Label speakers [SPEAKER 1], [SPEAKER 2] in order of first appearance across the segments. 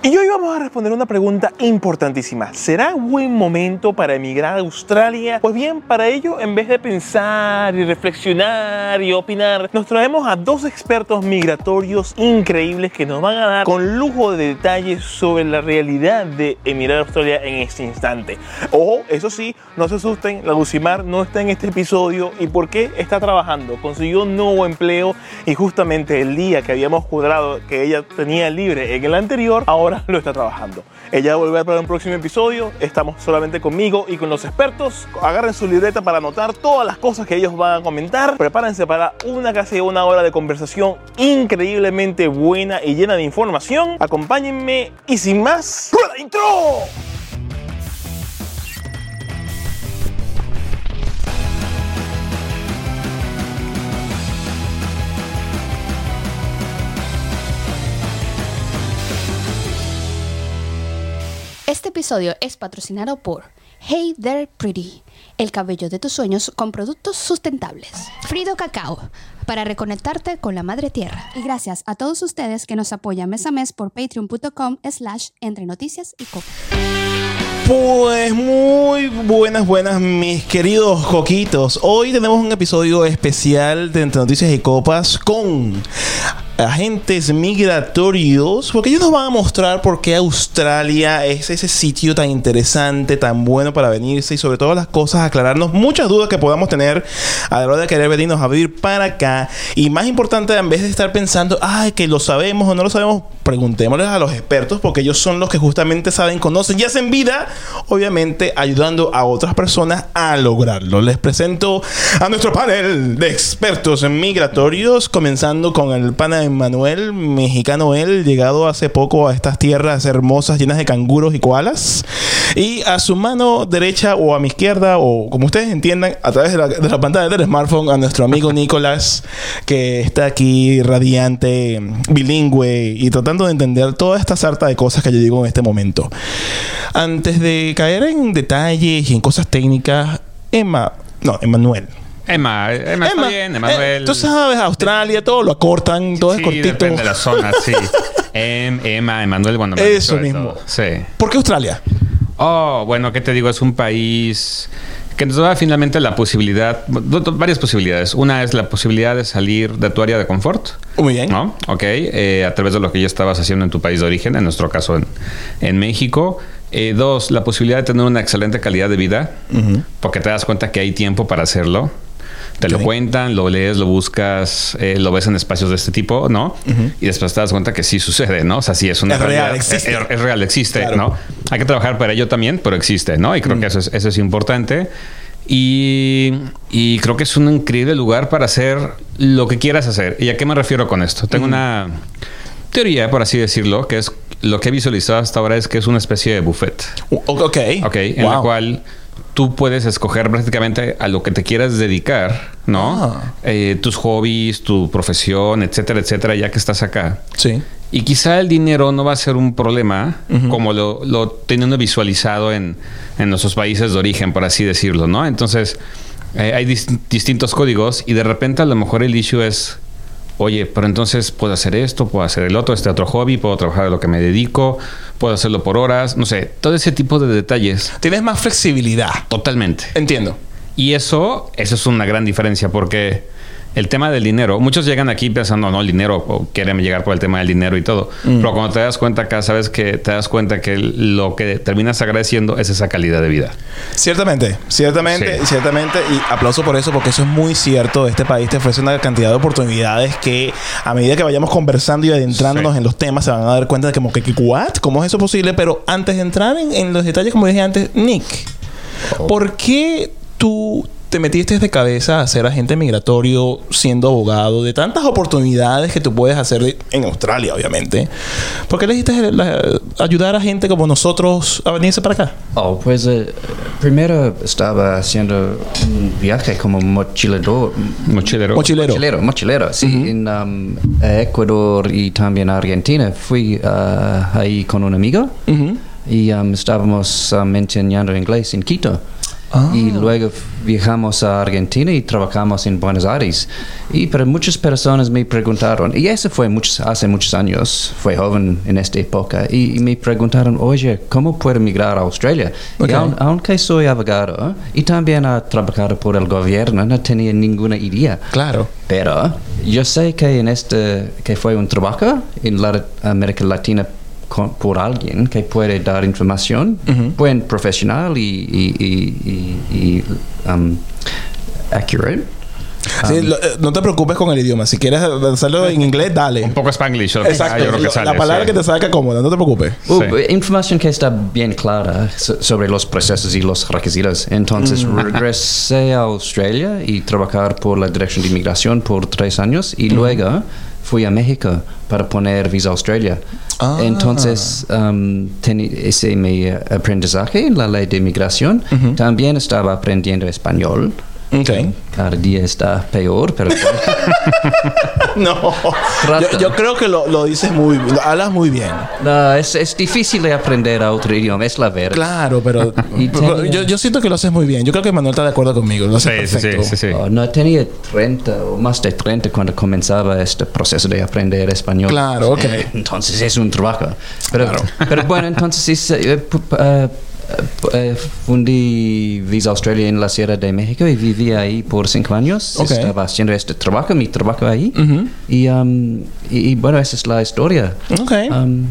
[SPEAKER 1] Y hoy vamos a responder una pregunta importantísima. ¿Será buen momento para emigrar a Australia? Pues bien, para ello, en vez de pensar y reflexionar y opinar, nos traemos a dos expertos migratorios increíbles que nos van a dar con lujo de detalles sobre la realidad de emigrar a Australia en este instante. Ojo, eso sí, no se asusten, la Lucimar no está en este episodio y por qué está trabajando. Consiguió un nuevo empleo y justamente el día que habíamos cuadrado que ella tenía libre en el anterior, ahora lo está trabajando. Ella va a volver para un próximo episodio. Estamos solamente conmigo y con los expertos. Agarren su libreta para anotar todas las cosas que ellos van a comentar. Prepárense para una casi una hora de conversación increíblemente buena y llena de información. Acompáñenme y sin más, ¡Rueda intro!
[SPEAKER 2] Episodio es patrocinado por Hey There Pretty, el cabello de tus sueños con productos sustentables. Frido Cacao, para reconectarte con la madre tierra. Y gracias a todos ustedes que nos apoyan mes a mes por patreon.com slash entre noticias y copas.
[SPEAKER 1] Pues muy buenas, buenas, mis queridos coquitos. Hoy tenemos un episodio especial de Entre Noticias y Copas con agentes migratorios, porque ellos nos van a mostrar por qué Australia es ese sitio tan interesante, tan bueno para venirse y sobre todo las cosas, aclararnos muchas dudas que podamos tener a la hora de querer venirnos a vivir para acá. Y más importante, en vez de estar pensando, ay, que lo sabemos o no lo sabemos, preguntémosles a los expertos, porque ellos son los que justamente saben, conocen y hacen vida, obviamente ayudando a otras personas a lograrlo. Les presento a nuestro panel de expertos migratorios, comenzando con el panel Manuel, mexicano él, llegado hace poco a estas tierras hermosas llenas de canguros y koalas. Y a su mano derecha o a mi izquierda, o como ustedes entiendan, a través de la, pantalla del smartphone, a nuestro amigo Nicolás, que está aquí radiante, bilingüe y tratando de entender toda esta sarta de cosas que yo digo en este momento. Antes de caer en detalles y en cosas técnicas, Emma, no, Emanuel.
[SPEAKER 3] Emma, Emma, está bien, Emanuel.
[SPEAKER 1] Eh, tú sabes, Australia, todo lo acortan, todo es cortito.
[SPEAKER 3] Depende de la zona, sí. em, Emma, Emanuel, cuando
[SPEAKER 1] me Eso mismo. Sí. ¿Por qué Australia?
[SPEAKER 3] Oh, bueno, ¿qué te digo? Es un país que nos da finalmente la posibilidad, varias posibilidades. Una es la posibilidad de salir de tu área de confort.
[SPEAKER 1] Muy bien.
[SPEAKER 3] ¿No? Ok. Eh, a través de lo que ya estabas haciendo en tu país de origen, en nuestro caso en, en México. Eh, dos, la posibilidad de tener una excelente calidad de vida, porque te das cuenta que hay tiempo para hacerlo. Te lo cuentan, lo lees, lo buscas, eh, lo ves en espacios de este tipo, ¿no? Y después te das cuenta que sí sucede, ¿no? O sea, sí es una
[SPEAKER 1] es real, existe.
[SPEAKER 3] Es, real, existe, ¿no? Hay que trabajar para ello también, pero existe, ¿no? Y creo que eso es, eso es importante. Y, y, creo que es un increíble lugar para hacer lo que quieras hacer. ¿Y a qué me refiero con esto? Tengo una teoría, por así decirlo, que es lo que he visualizado hasta ahora es que es una especie de buffet.
[SPEAKER 1] Ok.
[SPEAKER 3] Ok, en la cual tú puedes escoger prácticamente a lo que te quieras dedicar, ¿no? Ah. Eh, tus hobbies, tu profesión, etcétera, etcétera, ya que estás acá.
[SPEAKER 1] Sí.
[SPEAKER 3] Y quizá el dinero no va a ser un problema, como lo, lo teniendo visualizado en, en nuestros países de origen, por así decirlo, ¿no? Entonces, eh, hay distintos códigos y de repente a lo mejor el issue es oye, pero entonces puedo hacer esto, puedo hacer el otro, este otro hobby, puedo trabajar de lo que me dedico, puedo hacerlo por horas, no sé, todo ese tipo de detalles.
[SPEAKER 1] Tienes más flexibilidad.
[SPEAKER 3] Totalmente.
[SPEAKER 1] Entiendo.
[SPEAKER 3] Y eso, eso es una gran diferencia porque el tema del dinero, muchos llegan aquí pensando, no, el dinero, o quieren llegar por el tema del dinero y todo. Mm. Pero cuando te das cuenta acá, sabes que te das cuenta que lo que terminas agradeciendo es esa calidad de vida.
[SPEAKER 1] Ciertamente, ciertamente, ciertamente. Y aplauso por eso, porque eso es muy cierto. Este país te ofrece una cantidad de oportunidades que a medida que vayamos conversando y adentrándonos en los temas, se van a dar cuenta de que, como que, ¿what? ¿Cómo es eso posible? Pero antes de entrar en, los detalles, como dije antes, Nick, oh. ¿por qué tú te metiste de cabeza a ser agente migratorio siendo abogado de tantas oportunidades que tú puedes hacer en Australia, obviamente? ¿Por qué elegiste ayudar a gente como nosotros a venirse para acá?
[SPEAKER 4] Oh, pues eh, primero estaba haciendo un viaje como mochilero.
[SPEAKER 3] Mochilero.
[SPEAKER 1] Mochilero.
[SPEAKER 4] Mochilero, mochilero sí. En um, Ecuador y también Argentina. Fui uh, ahí con un amigo y um, estábamos um, enseñando inglés en Quito.
[SPEAKER 1] Ah.
[SPEAKER 4] Y luego viajamos a Argentina y trabajamos en Buenos Aires. Y pero muchas personas me preguntaron, y eso fue muchos, hace muchos años, fue joven en esta época, y, y me preguntaron, oye, ¿cómo puedo migrar a Australia? Y aun- aunque soy abogado y también he trabajado por el gobierno, no tenía ninguna idea.
[SPEAKER 1] Claro.
[SPEAKER 4] Pero yo sé que en este que fue un trabajo en la América Latina con- por alguien que puede dar información buen profesional y, y, y- y- y, um, accurate.
[SPEAKER 1] Sí, lo- eh, no te preocupes con el idioma. Si quieres hacerlo en inglés, dale.
[SPEAKER 3] Un poco Spanglish.
[SPEAKER 1] Exacto.
[SPEAKER 3] Yo creo que sale,
[SPEAKER 1] la palabra
[SPEAKER 3] sí.
[SPEAKER 1] que te saca cómoda, no te preocupes.
[SPEAKER 4] Uh,
[SPEAKER 3] Sí.
[SPEAKER 4] Información que está bien clara so- sobre los procesos y los requisitos. Entonces regresé a Australia y trabajar por la Dirección de Inmigración por tres años y luego fui a México para poner visa a Australia.
[SPEAKER 1] Ah.
[SPEAKER 4] Entonces um, ese mi aprendizaje en la ley de inmigración. También estaba aprendiendo español.
[SPEAKER 1] Ok.
[SPEAKER 4] Cada día está peor, pero
[SPEAKER 1] No. Yo, yo creo que lo, lo dices muy lo hablas muy bien.
[SPEAKER 4] no, es, es difícil de aprender a otro idioma, es la verdad.
[SPEAKER 1] Claro, pero, pero yo, yo siento que lo haces muy bien. Yo creo que Manuel está de acuerdo conmigo. Lo
[SPEAKER 3] Sí,
[SPEAKER 1] haces
[SPEAKER 3] sí, sí,
[SPEAKER 1] perfecto.
[SPEAKER 3] sí.
[SPEAKER 4] Oh, no, tenía 30 o más de 30 cuando comenzaba este proceso de aprender español.
[SPEAKER 1] Claro, ok.
[SPEAKER 4] Eh, Entonces es un trabajo. Pero,
[SPEAKER 1] Claro.
[SPEAKER 4] pero bueno, entonces es, eh, pu- eh, eh, fundí Visa Australia en la Sierra de México y viví ahí por cinco años.
[SPEAKER 1] Ok.
[SPEAKER 4] Estaba haciendo este trabajo, mi trabajo ahí.
[SPEAKER 1] Ujú.
[SPEAKER 4] y, um, y, y bueno, esa es la historia.
[SPEAKER 1] Ok.
[SPEAKER 4] Um,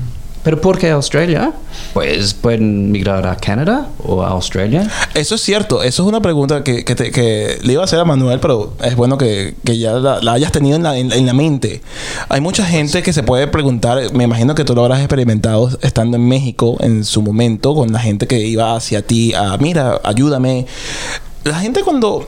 [SPEAKER 4] pero ¿por qué Australia? Pues pueden migrar a Canadá o a Australia.
[SPEAKER 1] Eso es cierto. Eso es una pregunta que, que, te- que le iba a hacer a Manuel, pero es bueno que, que ya la, la hayas tenido en la, en, en la mente. Hay mucha gente que se puede preguntar, me imagino que tú lo habrás experimentado estando en México en su momento, con la gente que iba hacia ti a, mira, ayúdame. La gente cuando...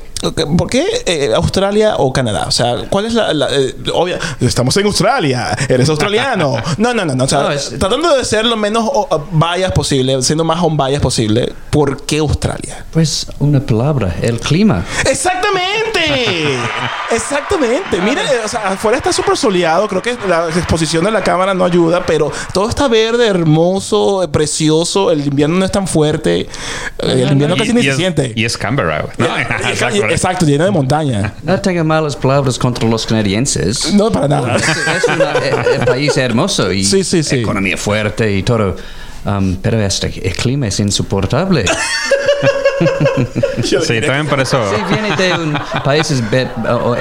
[SPEAKER 1] ¿Por qué eh, Australia o Canadá? O sea, ¿cuál es la... la eh, obvia, estamos en Australia. Eres australiano. No, no, no. no. O sea,
[SPEAKER 4] No, es-
[SPEAKER 1] tratando de ser lo menos bias posible, siendo más on bias posible, ¿por qué Australia?
[SPEAKER 4] Pues una palabra, el clima.
[SPEAKER 1] Exactamente, exactamente. Mire, eh, o sea, afuera está súper soleado. Creo que la exposición de la cámara no ayuda, pero todo está verde, hermoso, precioso. El invierno no es tan fuerte. Eh, El invierno
[SPEAKER 3] Y-
[SPEAKER 1] casi ni
[SPEAKER 3] y
[SPEAKER 1] se
[SPEAKER 3] es-
[SPEAKER 1] siente.
[SPEAKER 3] Y es Canberra. ¿no?
[SPEAKER 1] Y-
[SPEAKER 3] Exacto.
[SPEAKER 1] Exacto, lleno de montaña.
[SPEAKER 4] No tengo malas palabras contra los canadienses.
[SPEAKER 1] No, para nada.
[SPEAKER 4] Es, es un eh, eh, país hermoso y
[SPEAKER 1] Sí, sí, sí.
[SPEAKER 4] economía fuerte y todo. Um, pero este el clima es insoportable.
[SPEAKER 3] Sí, también por eso.
[SPEAKER 4] Si viene de un, países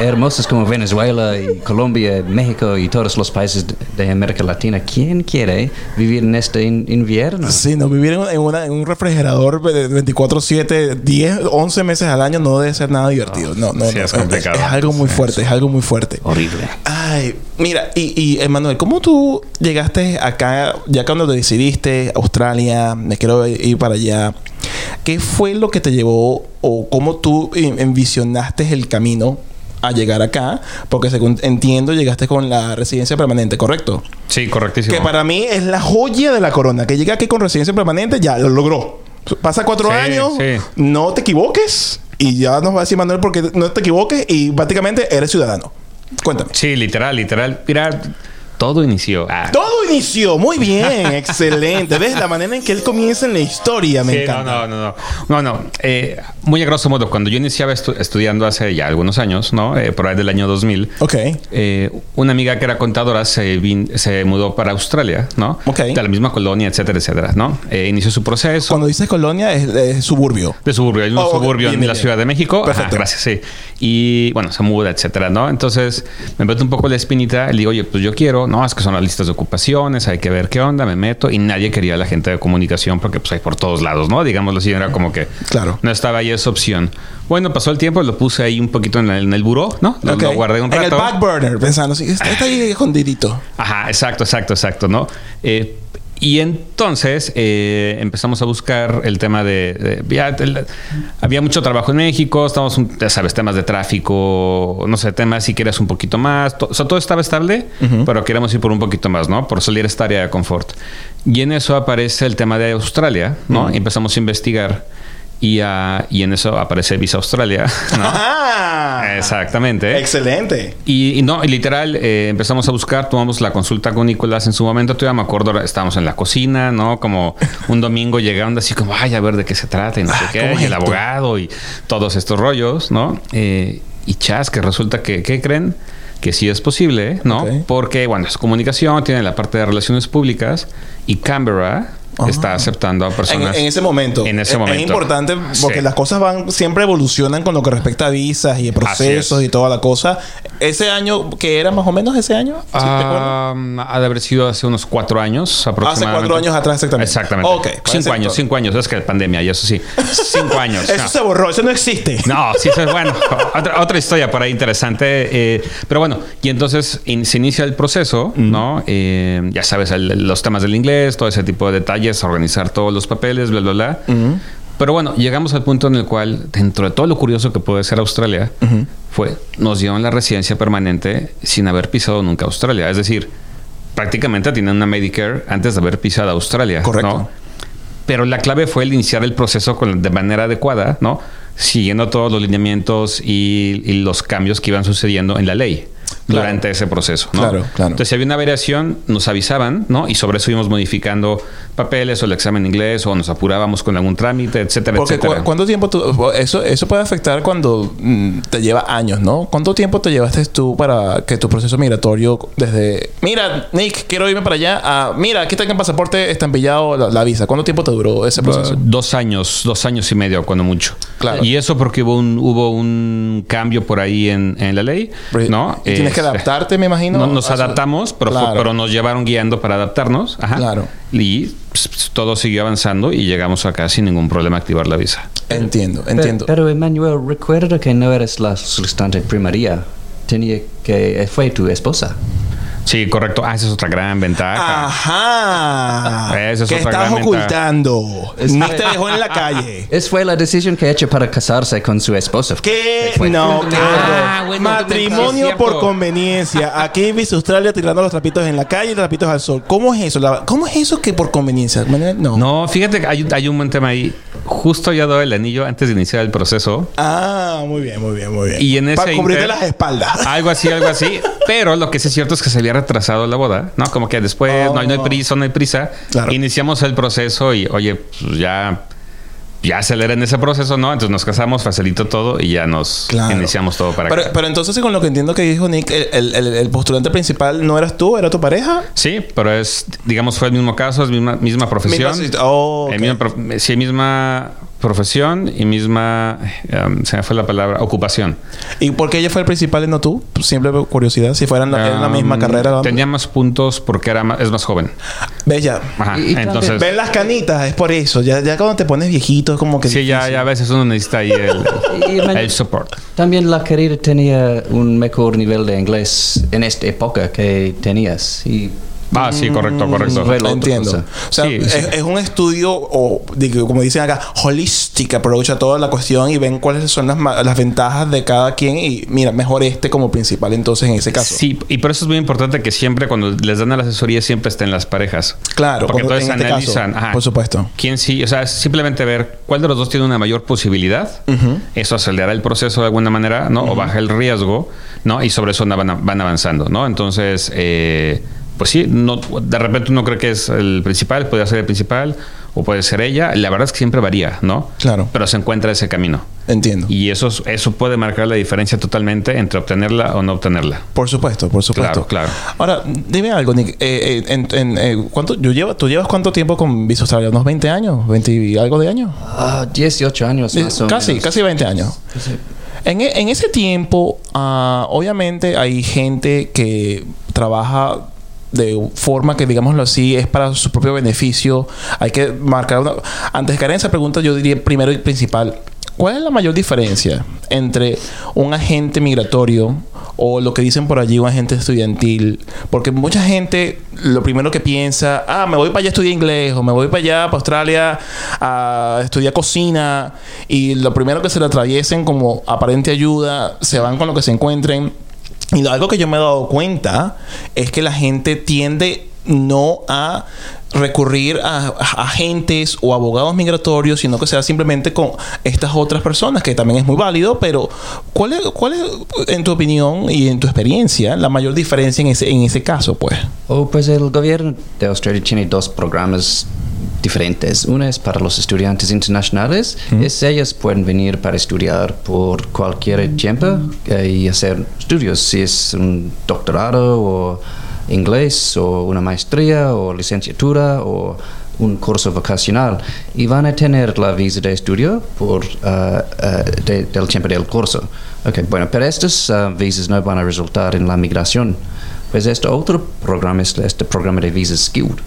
[SPEAKER 4] hermosos como Venezuela y Colombia, México y todos los países de, América Latina, ¿quién quiere vivir en este in- invierno?
[SPEAKER 1] Sí, no vivir en, una- en un refrigerador de 24-7, 10, 11 meses al año no debe ser nada divertido. No, no,
[SPEAKER 3] Sí,
[SPEAKER 1] no.
[SPEAKER 3] es complicado.
[SPEAKER 1] Es, algo muy fuerte, es algo muy fuerte.
[SPEAKER 4] Horrible.
[SPEAKER 1] Ay, mira, y, y Emanuel, ¿cómo tú llegaste acá, ya cuando te decidiste, Australia, me quiero ir para allá? ¿Qué fue lo que te llevó o cómo tú en- envisionaste el camino a llegar acá? Porque según entiendo, llegaste con la residencia permanente, ¿correcto?
[SPEAKER 3] Sí, correctísimo.
[SPEAKER 1] Que para mí es la joya de la corona. Que llega aquí con residencia permanente, ya lo logró. Pasa cuatro
[SPEAKER 3] Sí,
[SPEAKER 1] años,
[SPEAKER 3] sí.
[SPEAKER 1] no te equivoques. Y ya nos va a decir Manuel porque no te equivoques y prácticamente eres ciudadano. Cuéntame.
[SPEAKER 3] Sí, literal, literal. Mira, todo inició. Ah.
[SPEAKER 1] Todo inició muy bien, excelente. ¿Ves la manera en que él comienza en la historia? Me
[SPEAKER 3] Sí, no,
[SPEAKER 1] encanta.
[SPEAKER 3] no, no, no. No, no. Eh, muy a grosso modo, cuando yo iniciaba estu- estudiando hace ya algunos años, ¿no? Eh, por ahí del año 2000.
[SPEAKER 1] Ok.
[SPEAKER 3] eh, una amiga que era contadora se, se mudó para Australia, ¿no?
[SPEAKER 1] Ok.
[SPEAKER 3] De la misma colonia, etcétera, etcétera, ¿no? Eh, inició su proceso.
[SPEAKER 1] Cuando dices colonia, es, es suburbio.
[SPEAKER 3] De suburbio, hay un
[SPEAKER 1] Oh,
[SPEAKER 3] suburbio
[SPEAKER 1] Bien,
[SPEAKER 3] en
[SPEAKER 1] bien,
[SPEAKER 3] la. Ciudad de México. Ajá,
[SPEAKER 1] Perfecto.
[SPEAKER 3] gracias, sí. Y bueno, se muda, etcétera, ¿no? Entonces me meto un poco la espinita. Le digo, oye, pues yo quiero, no, es que son las listas de ocupaciones, hay que ver qué onda, me meto. Y nadie quería a la gente de comunicación porque pues hay por todos lados, ¿no? Digámoslo así, era como que
[SPEAKER 1] Claro.
[SPEAKER 3] no estaba ahí esa opción. Bueno, pasó el tiempo, lo puse ahí un poquito en el, en el buró, ¿no? Lo, guardé un
[SPEAKER 1] En el
[SPEAKER 3] rato.
[SPEAKER 1] back burner, pensando, sí, está, está ahí escondidito.
[SPEAKER 3] Ajá, exacto, exacto, exacto, ¿no? Eh, y entonces eh, empezamos a buscar el tema de... de- ya, el- había mucho trabajo en México, estábamos, un- ya sabes, temas de tráfico, no sé, temas si quieres un poquito más. to- o sea, todo estaba estable, pero queremos ir por un poquito más, ¿no? Por salir de esta área de confort. Y en eso aparece el tema de Australia, ¿no? Y empezamos a investigar. Y, ah, y en eso aparece Visa Australia. ¿no? Exactamente.
[SPEAKER 1] Excelente.
[SPEAKER 3] Y, y no, y literal, eh, empezamos a buscar, tomamos la consulta con Nicolás en su momento. Todavía me acuerdo, estábamos en la cocina, ¿no? Como un domingo llegando así como, ay, a ver de qué se trata y no sé
[SPEAKER 1] Ah,
[SPEAKER 3] qué,
[SPEAKER 1] ¿cómo es
[SPEAKER 3] y el abogado y todos estos rollos, ¿no? Eh, y chas, que resulta que, ¿qué creen? Que sí es posible, ¿no? Porque, bueno, es comunicación, tiene la parte de relaciones públicas y Canberra está aceptando a
[SPEAKER 1] En,
[SPEAKER 3] personas.
[SPEAKER 1] en ese momento.
[SPEAKER 3] En ese
[SPEAKER 1] Es-
[SPEAKER 3] momento.
[SPEAKER 1] Es importante porque
[SPEAKER 3] Sí.
[SPEAKER 1] las cosas van, siempre evolucionan con lo que respecta a visas y procesos
[SPEAKER 3] es.
[SPEAKER 1] y toda la cosa. Ese año, que era más o menos ese año? ¿Sí?
[SPEAKER 3] Ah, ha de haber sido hace unos cuatro años
[SPEAKER 1] Hace
[SPEAKER 3] aproximadamente.
[SPEAKER 1] cuatro años atrás exactamente.
[SPEAKER 3] Exactamente.
[SPEAKER 1] Ok.
[SPEAKER 3] Cinco años,
[SPEAKER 1] todo.
[SPEAKER 3] cinco años. Es que pandemia y eso sí. Cinco años.
[SPEAKER 1] Eso
[SPEAKER 3] no.
[SPEAKER 1] se borró, eso no existe.
[SPEAKER 3] No, sí, eso es bueno. otra, otra historia por ahí interesante. eh, pero bueno, y entonces in- se inicia el proceso, ¿no? Eh, ya sabes, el- los temas del inglés, todo ese tipo de detalles, organizar todos los papeles, bla, bla, bla. Pero bueno, llegamos al punto en el cual, dentro de todo lo curioso que puede ser Australia, fue, nos dieron la residencia permanente sin haber pisado nunca Australia. Es decir, prácticamente tienen una Medicare antes de haber pisado Australia.
[SPEAKER 1] Correcto.
[SPEAKER 3] ¿no? Pero la clave fue el iniciar el proceso con- de manera adecuada, ¿no? Siguiendo todos los lineamientos y, y los cambios que iban sucediendo en la ley
[SPEAKER 1] Claro.
[SPEAKER 3] durante ese proceso, ¿no?
[SPEAKER 1] Claro, claro.
[SPEAKER 3] Entonces, si había una variación, nos avisaban, ¿no? Y sobre eso íbamos modificando papeles o el examen inglés o nos apurábamos con algún trámite, etcétera,
[SPEAKER 1] Porque
[SPEAKER 3] etcétera.
[SPEAKER 1] cu- ¿cuánto tiempo tú, eso, eso puede afectar cuando mm, te lleva años, ¿no? ¿Cuánto tiempo te llevaste tú para que tu proceso migratorio desde, mira, Nick, quiero irme para allá, a, mira, aquí tengo el pasaporte estampillado, la, la visa. ¿Cuánto tiempo te duró ese proceso?
[SPEAKER 3] Dos años, dos años y medio, cuando mucho.
[SPEAKER 1] Claro.
[SPEAKER 3] Y eso porque hubo un, hubo un cambio por ahí en, en la ley, ¿no?
[SPEAKER 1] Tienes que adaptarte, me imagino.
[SPEAKER 3] No, nos adaptamos, pero, fue-
[SPEAKER 1] Claro.
[SPEAKER 3] pero nos llevaron guiando para adaptarnos. Ajá.
[SPEAKER 1] Claro.
[SPEAKER 3] Y pues, todo siguió avanzando y llegamos acá sin ningún problema a activar la visa.
[SPEAKER 1] Entiendo, entiendo.
[SPEAKER 4] Pero, Emmanuel, recuerda que no eres la solicitante primaria. Tenía que... Fue tu esposa.
[SPEAKER 3] Sí, correcto. Ah, esa es otra gran ventaja.
[SPEAKER 1] Ajá.
[SPEAKER 3] Esa es
[SPEAKER 1] ¿Qué
[SPEAKER 3] otra
[SPEAKER 1] estás
[SPEAKER 3] gran ventaja.
[SPEAKER 1] ocultando? Nick te dejó en la calle.
[SPEAKER 4] Esa fue la decisión que hecho para casarse con su esposa.
[SPEAKER 1] ¿Qué? No, qué
[SPEAKER 3] Ah,
[SPEAKER 1] horror.
[SPEAKER 3] bueno,
[SPEAKER 1] Matrimonio
[SPEAKER 3] es
[SPEAKER 1] por conveniencia. Aquí Visa Australia tirando los trapitos en la calle y los trapitos al sol. ¿Cómo es eso? La- ¿Cómo es eso que por conveniencia? No.
[SPEAKER 3] No, fíjate que hay, hay un buen tema ahí. Justo ya dado el anillo antes de iniciar el proceso.
[SPEAKER 1] Ah, muy bien, muy bien, muy bien.
[SPEAKER 3] Y en ese
[SPEAKER 1] Para cubrirte
[SPEAKER 3] inter-
[SPEAKER 1] las espaldas.
[SPEAKER 3] Algo así, algo así. Pero lo que sí es cierto es que se había retrasado la boda, ¿no? Como que después no, hay, no hay prisa, no hay prisa.
[SPEAKER 1] Claro.
[SPEAKER 3] Iniciamos el proceso y, oye, pues ya, ya aceleren ese proceso, ¿no? Entonces nos casamos, facilitó todo y ya nos
[SPEAKER 1] Claro.
[SPEAKER 3] iniciamos todo para
[SPEAKER 1] Pero,
[SPEAKER 3] acá.
[SPEAKER 1] pero entonces, con lo que entiendo que dijo Nick, el, el- postulante principal no eras tú, era tu pareja.
[SPEAKER 3] Sí, pero es, digamos, fue el mismo caso, es misma, misma profesión.
[SPEAKER 1] Misma oh,
[SPEAKER 3] Eh, sí, misma profesión y misma, um, se me fue la palabra, ocupación.
[SPEAKER 1] ¿Y por qué ella fue el principal y no tú? Siempre por curiosidad. Si fueran la, en la misma
[SPEAKER 3] Um,
[SPEAKER 1] carrera. vamos.
[SPEAKER 3] Tenía más puntos porque era más, es más joven.
[SPEAKER 1] Bella.
[SPEAKER 3] Ajá.
[SPEAKER 4] Y- y también-
[SPEAKER 3] Entonces,
[SPEAKER 1] Ven las canitas, es por eso. Ya, ya cuando te pones viejito es como que.
[SPEAKER 3] sí, ya, ya a veces uno necesita ahí el,
[SPEAKER 4] Y-
[SPEAKER 3] el support.
[SPEAKER 4] También la querida tenía un mejor nivel de inglés en esta época que tenías. Y
[SPEAKER 3] Ah, sí, correcto, correcto.
[SPEAKER 4] Fue la otra
[SPEAKER 1] Entiendo. O sea,
[SPEAKER 3] Sí,
[SPEAKER 1] es,
[SPEAKER 3] sí.
[SPEAKER 1] es un estudio, o digo, como dicen acá, holistic approach a toda la cuestión y ven cuáles son las, ma- las ventajas de cada quien y mira, mejor este como principal entonces en ese caso.
[SPEAKER 3] Sí, y por eso es muy importante que siempre cuando les dan a la asesoría siempre estén las parejas.
[SPEAKER 1] Claro,
[SPEAKER 3] porque
[SPEAKER 1] por-
[SPEAKER 3] entonces
[SPEAKER 1] en este
[SPEAKER 3] analizan,
[SPEAKER 1] caso,
[SPEAKER 3] ajá,
[SPEAKER 1] por supuesto.
[SPEAKER 3] quién sí, o sea, simplemente ver cuál de los dos tiene una mayor posibilidad. Eso acelerará el proceso de alguna manera, ¿no? O baja el riesgo, ¿no? Y sobre eso van, van avanzando, ¿no? Entonces, eh, pues sí, no, de repente uno cree que es el principal, puede ser el principal o puede ser ella. La verdad es que siempre varía, ¿no?
[SPEAKER 1] Claro.
[SPEAKER 3] Pero se encuentra ese camino.
[SPEAKER 1] Entiendo.
[SPEAKER 3] Y eso, es- eso puede marcar la diferencia totalmente entre obtenerla o no obtenerla.
[SPEAKER 1] Por supuesto, por supuesto.
[SPEAKER 3] Claro, claro.
[SPEAKER 1] Ahora, dime algo, Nick. Eh, eh, en- en, eh, ¿cuánto, yo llevo, ¿Tú llevas cuánto tiempo con Visa Australia? ¿Unos 20 años? ¿20 y algo de años?
[SPEAKER 4] ah, 18 años más o
[SPEAKER 1] casi,
[SPEAKER 4] menos.
[SPEAKER 1] casi 20 años. En, e- en ese tiempo, ah, obviamente hay gente que trabaja de forma que, digámoslo así, es para su propio beneficio. Hay que marcar una... Antes de caer en esa pregunta, yo diría primero y principal, ¿cuál es la mayor diferencia entre un agente migratorio o lo que dicen por allí un agente estudiantil? Porque mucha gente lo primero que piensa, ah, me voy para allá a estudiar inglés o me voy para allá, para Australia, a estudiar cocina y lo primero que se le atraviesen como aparente ayuda, se van con lo que se encuentren. Y algo que yo me he dado cuenta es que la gente tiende no a recurrir a, agentes o abogados migratorios, sino que sea simplemente con estas otras personas, que también es muy válido, pero ¿cuál es, cuál es en tu opinión y en tu experiencia, la mayor diferencia en ese, en ese caso, pues?
[SPEAKER 4] Oh, pues el gobierno de Australia tiene dos programas diferentes. Una es para los estudiantes internacionales. es, ellos pueden venir para estudiar por cualquier tiempo eh, y hacer estudios, si es un doctorado o inglés o una maestría o licenciatura o un curso vocacional y van a tener la visa de estudio por uh, uh, de, del tiempo del curso. Okay, bueno, pero estas uh, visas no van a resultar en la migración. Pues este otro programa es este programa de visas skilled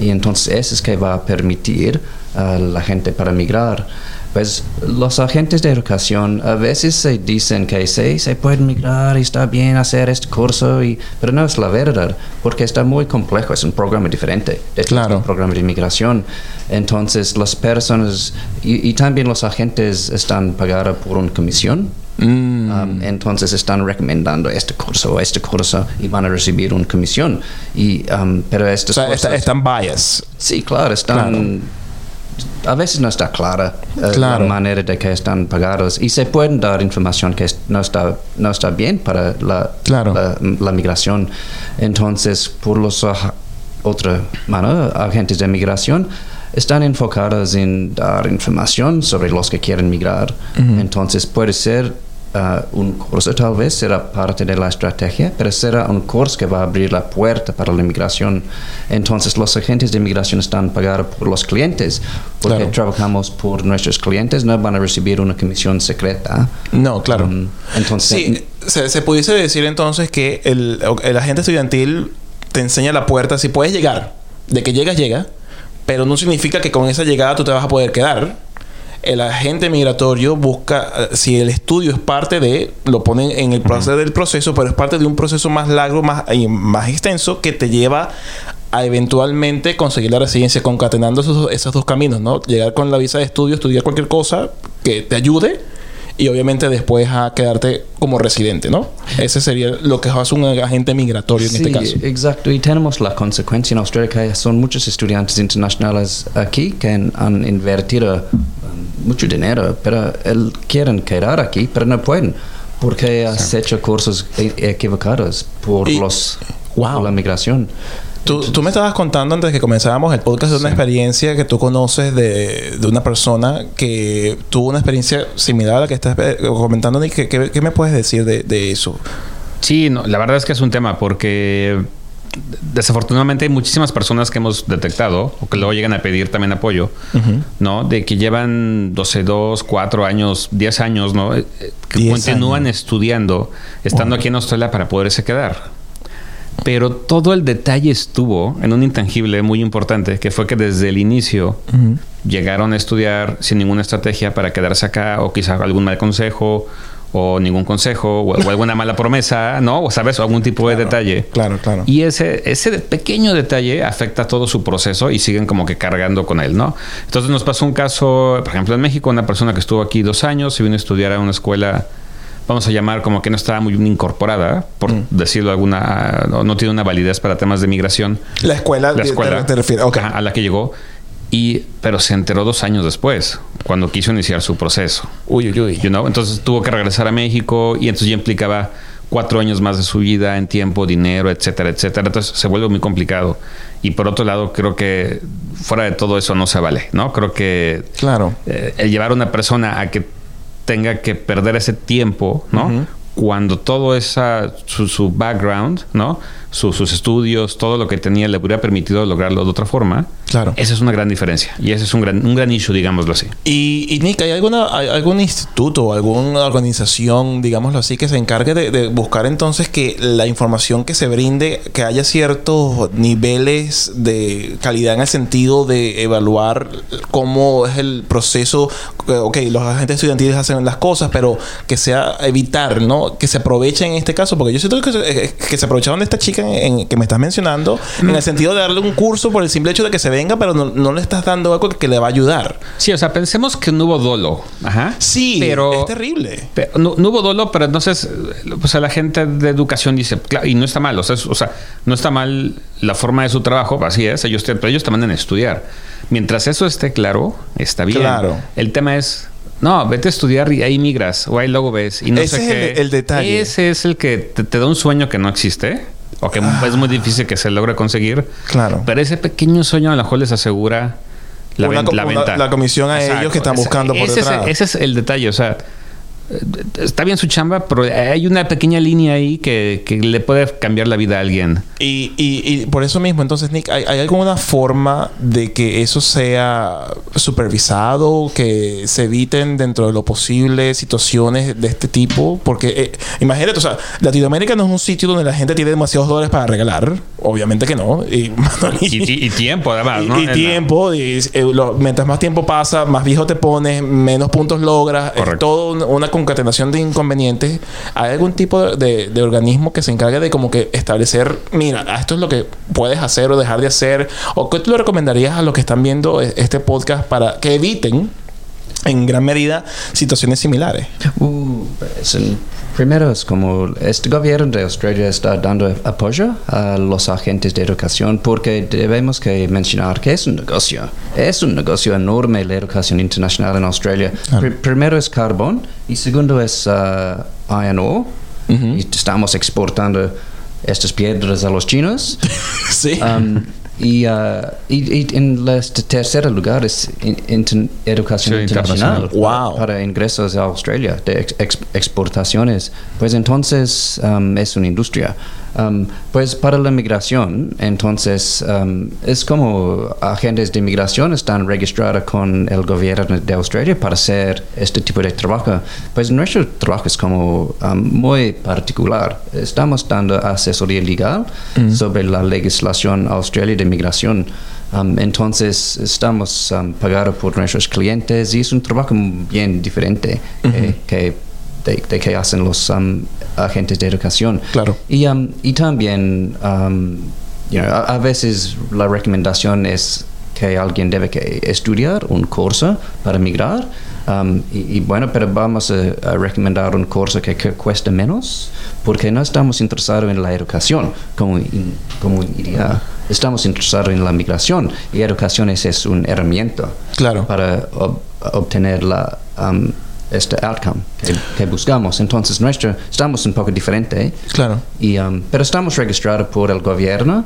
[SPEAKER 4] y entonces eso es que va a permitir a la gente para migrar. Pues los agentes de educación a veces se dicen que sí, se puede migrar y está bien hacer este curso, y, pero no es la verdad, porque está muy complejo, es un programa diferente. Es un programa de inmigración. Entonces las personas y, también los agentes están pagados por una comisión. Mm. Um, entonces están recomendando este curso o este curso y van a recibir una comisión. Y, um, pero estos
[SPEAKER 1] o sea, están bias.
[SPEAKER 4] Sí, claro, están a veces no está clara eh, la manera de que están pagados y se pueden dar información que no está, no está bien para la, la, migración. Entonces, por los otra mano, agentes de migración están enfocados en dar información sobre los que quieren migrar. Entonces, puede ser Uh, un curso tal vez será parte de la estrategia, pero será un curso que va a abrir la puerta para la inmigración. Entonces los agentes de inmigración están pagados por los clientes, porque trabajamos por nuestros clientes, no van a recibir una comisión secreta.
[SPEAKER 1] No, claro. Um, entonces, sí, se, se, pudiese decir entonces que el, el agente estudiantil te enseña la puerta, si puedes llegar, de que llegas, llega, pero no significa que con esa llegada tú te vas a poder quedar el agente migratorio busca, eh, si el estudio es parte de, lo ponen en el proceso del proceso, pero es parte de un proceso más largo, más, más extenso, que te lleva a eventualmente conseguir la residencia, concatenando esos, esos dos caminos, ¿no? Llegar con la visa de estudio, estudiar cualquier cosa que te ayude y obviamente después a quedarte como residente, ¿no? Ese sería lo que hace un agente migratorio en este caso.
[SPEAKER 4] Exacto, y tenemos la consecuencia en Australia que son muchos estudiantes internacionales aquí que han, invertido um, mucho dinero, pero él, quieren quedar aquí, pero no pueden porque has hecho cursos e-, equivocados por los por la migración.
[SPEAKER 1] Tú, me estabas contando antes de que comenzáramos el podcast de una experiencia que tú conoces de, de, una persona que tuvo una experiencia similar a la que estás eh, comentando. ¿Qué, qué, me puedes decir de, de eso?
[SPEAKER 3] Sí, no, la verdad es que es un tema porque desafortunadamente hay muchísimas personas que hemos detectado o que luego llegan a pedir también apoyo, ¿no? De que llevan 12, 2, 4 años, 10 años, ¿no? Eh, que continúan estudiando, estando aquí en Australia para poderse quedar. Pero todo el detalle estuvo en un intangible muy importante, que fue que desde el inicio llegaron a estudiar sin ninguna estrategia para quedarse acá, o quizá algún mal consejo, o ningún consejo, o, alguna mala promesa, ¿no? O sabes, o algún tipo de detalle.
[SPEAKER 1] Claro, claro.
[SPEAKER 3] Y ese, ese pequeño detalle afecta todo su proceso y siguen como que cargando con él, ¿no? Entonces nos pasó un caso, por ejemplo, en México, una persona que estuvo aquí dos años, se vino a estudiar a una escuela vamos a llamar como que no estaba muy incorporada, por mm. decirlo alguna, no, no, tiene una validez para temas de migración.
[SPEAKER 1] La escuela,
[SPEAKER 3] la escuela te, refieres, a la que llegó. Y, pero se enteró dos años después, cuando quiso iniciar su proceso.
[SPEAKER 1] Uy, uy, uy.
[SPEAKER 3] You know? Entonces tuvo que regresar a México y entonces ya implicaba cuatro años más de su vida en tiempo, dinero, etcétera, etcétera. Entonces se vuelve muy complicado. Y por otro lado, creo que fuera de todo eso no se vale, ¿no? Creo que
[SPEAKER 1] claro.
[SPEAKER 3] Eh, el llevar a una persona a que tenga que perder ese tiempo, ¿no? Cuando todo esa, su, su background, ¿no? Sus estudios, todo lo que tenía le hubiera permitido lograrlo de otra forma.
[SPEAKER 1] Claro.
[SPEAKER 3] Esa es una gran diferencia. Y ese es un gran, un gran issue, digámoslo así.
[SPEAKER 1] Y, y Nick, ¿hay, alguna, algún instituto o alguna organización, digámoslo así, que se encargue de, buscar entonces que la información que se brinde, que haya ciertos niveles de calidad en el sentido de evaluar cómo es el proceso? Ok, los agentes estudiantiles hacen las cosas, pero que sea evitar, ¿no? que se aproveche en este caso, porque yo siento que, se- eh, que se aprovecharon de esta chica en, en- que me estás mencionando, en el sentido de darle un curso por el simple hecho de que se venga, pero no, no le estás dando algo que le va a ayudar.
[SPEAKER 3] Sí, o sea, pensemos que no hubo dolo. Ajá.
[SPEAKER 1] Sí,
[SPEAKER 3] pero
[SPEAKER 1] es terrible.
[SPEAKER 3] Pero no, no hubo dolo, pero entonces, o sea, la gente de educación dice, claro, y no está mal, o sea, es- o sea, no está mal la forma de su trabajo, así es, ellos te, pero ellos te mandan a estudiar. Mientras eso esté claro, está bien.
[SPEAKER 1] Claro.
[SPEAKER 3] El tema es, no, vete a estudiar y ahí migras, o ahí luego ves, y no
[SPEAKER 1] Ese
[SPEAKER 3] sé
[SPEAKER 1] es el
[SPEAKER 3] qué.
[SPEAKER 1] de- el detalle.
[SPEAKER 3] Ese es el que te, te da un sueño que no existe, o que es muy difícil que se logre conseguir.
[SPEAKER 1] Claro.
[SPEAKER 3] Pero ese pequeño sueño a lo mejor les asegura la,
[SPEAKER 1] Una
[SPEAKER 3] ven- la
[SPEAKER 1] una-
[SPEAKER 3] venta.
[SPEAKER 1] la comisión a ellos que están
[SPEAKER 3] Ese-
[SPEAKER 1] buscando por
[SPEAKER 3] ese es-
[SPEAKER 1] detrás.
[SPEAKER 3] ese es el detalle, o sea, está bien su chamba, pero hay una pequeña línea ahí que, que le puede cambiar la vida a alguien.
[SPEAKER 1] Y, y, y por eso mismo, entonces, Nick, ¿hay, ¿hay alguna forma de que eso sea supervisado, que se eviten dentro de lo posible situaciones de este tipo? Porque eh, imagínate, o sea, Latinoamérica no es un sitio donde la gente tiene demasiados dólares para regalar. Obviamente que no. Y,
[SPEAKER 3] Y, y- y tiempo, además, ¿no?
[SPEAKER 1] y tiempo, y, eh, lo- mientras más tiempo pasa, más viejo te pones, menos puntos logras. Es
[SPEAKER 3] Correcto.
[SPEAKER 1] todo un- una concatenación de inconvenientes. ¿Hay algún tipo de, de- organismo que se encargue de como que establecer, mira, esto es lo que puedes hacer o dejar de hacer? ¿O qué tú le recomendarías a los que están viendo e- este podcast para que eviten en gran medida situaciones similares?
[SPEAKER 4] Uh, primero es como este gobierno de Australia está dando apoyo a los agentes de educación porque debemos que mencionar que es un negocio. Es un negocio enorme la educación internacional en Australia. Pri- primero es carbón y segundo es uh, iron ore. Y estamos exportando estas piedras a los chinos.
[SPEAKER 1] sí.
[SPEAKER 4] Um, y, uh, y, y en el tercer lugar es in- inter- educación
[SPEAKER 3] Sí,
[SPEAKER 4] internacional,
[SPEAKER 3] internacional.
[SPEAKER 1] Wow.
[SPEAKER 4] para ingresos a Australia de ex- ex- exportaciones. Pues entonces um, es una industria. Um, pues para la migración, entonces um, es como agentes de migración están registrados con el gobierno de Australia para hacer este tipo de trabajo. Pues nuestro trabajo es como um, muy particular. Estamos dando asesoría legal sobre la legislación australia de migración. Um, entonces estamos um, pagados por nuestros clientes y es un trabajo bien diferente que- que de, de que hacen los um, agentes de educación.
[SPEAKER 1] Claro.
[SPEAKER 4] Y, um, y también, um, you know, a, a veces la recomendación es que alguien debe que estudiar un curso para migrar. um, y, y bueno, pero vamos a, a recomendar un curso que, que cueste menos porque no estamos interesados en la educación como, in- como iría. Estamos interesados en la migración y educación es, es una herramienta
[SPEAKER 1] Claro.
[SPEAKER 4] para ob- obtener la, um, este outcome que, que buscamos. Entonces, nuestro, estamos un poco diferente,
[SPEAKER 1] Claro.
[SPEAKER 4] y, um, pero estamos registrados por el gobierno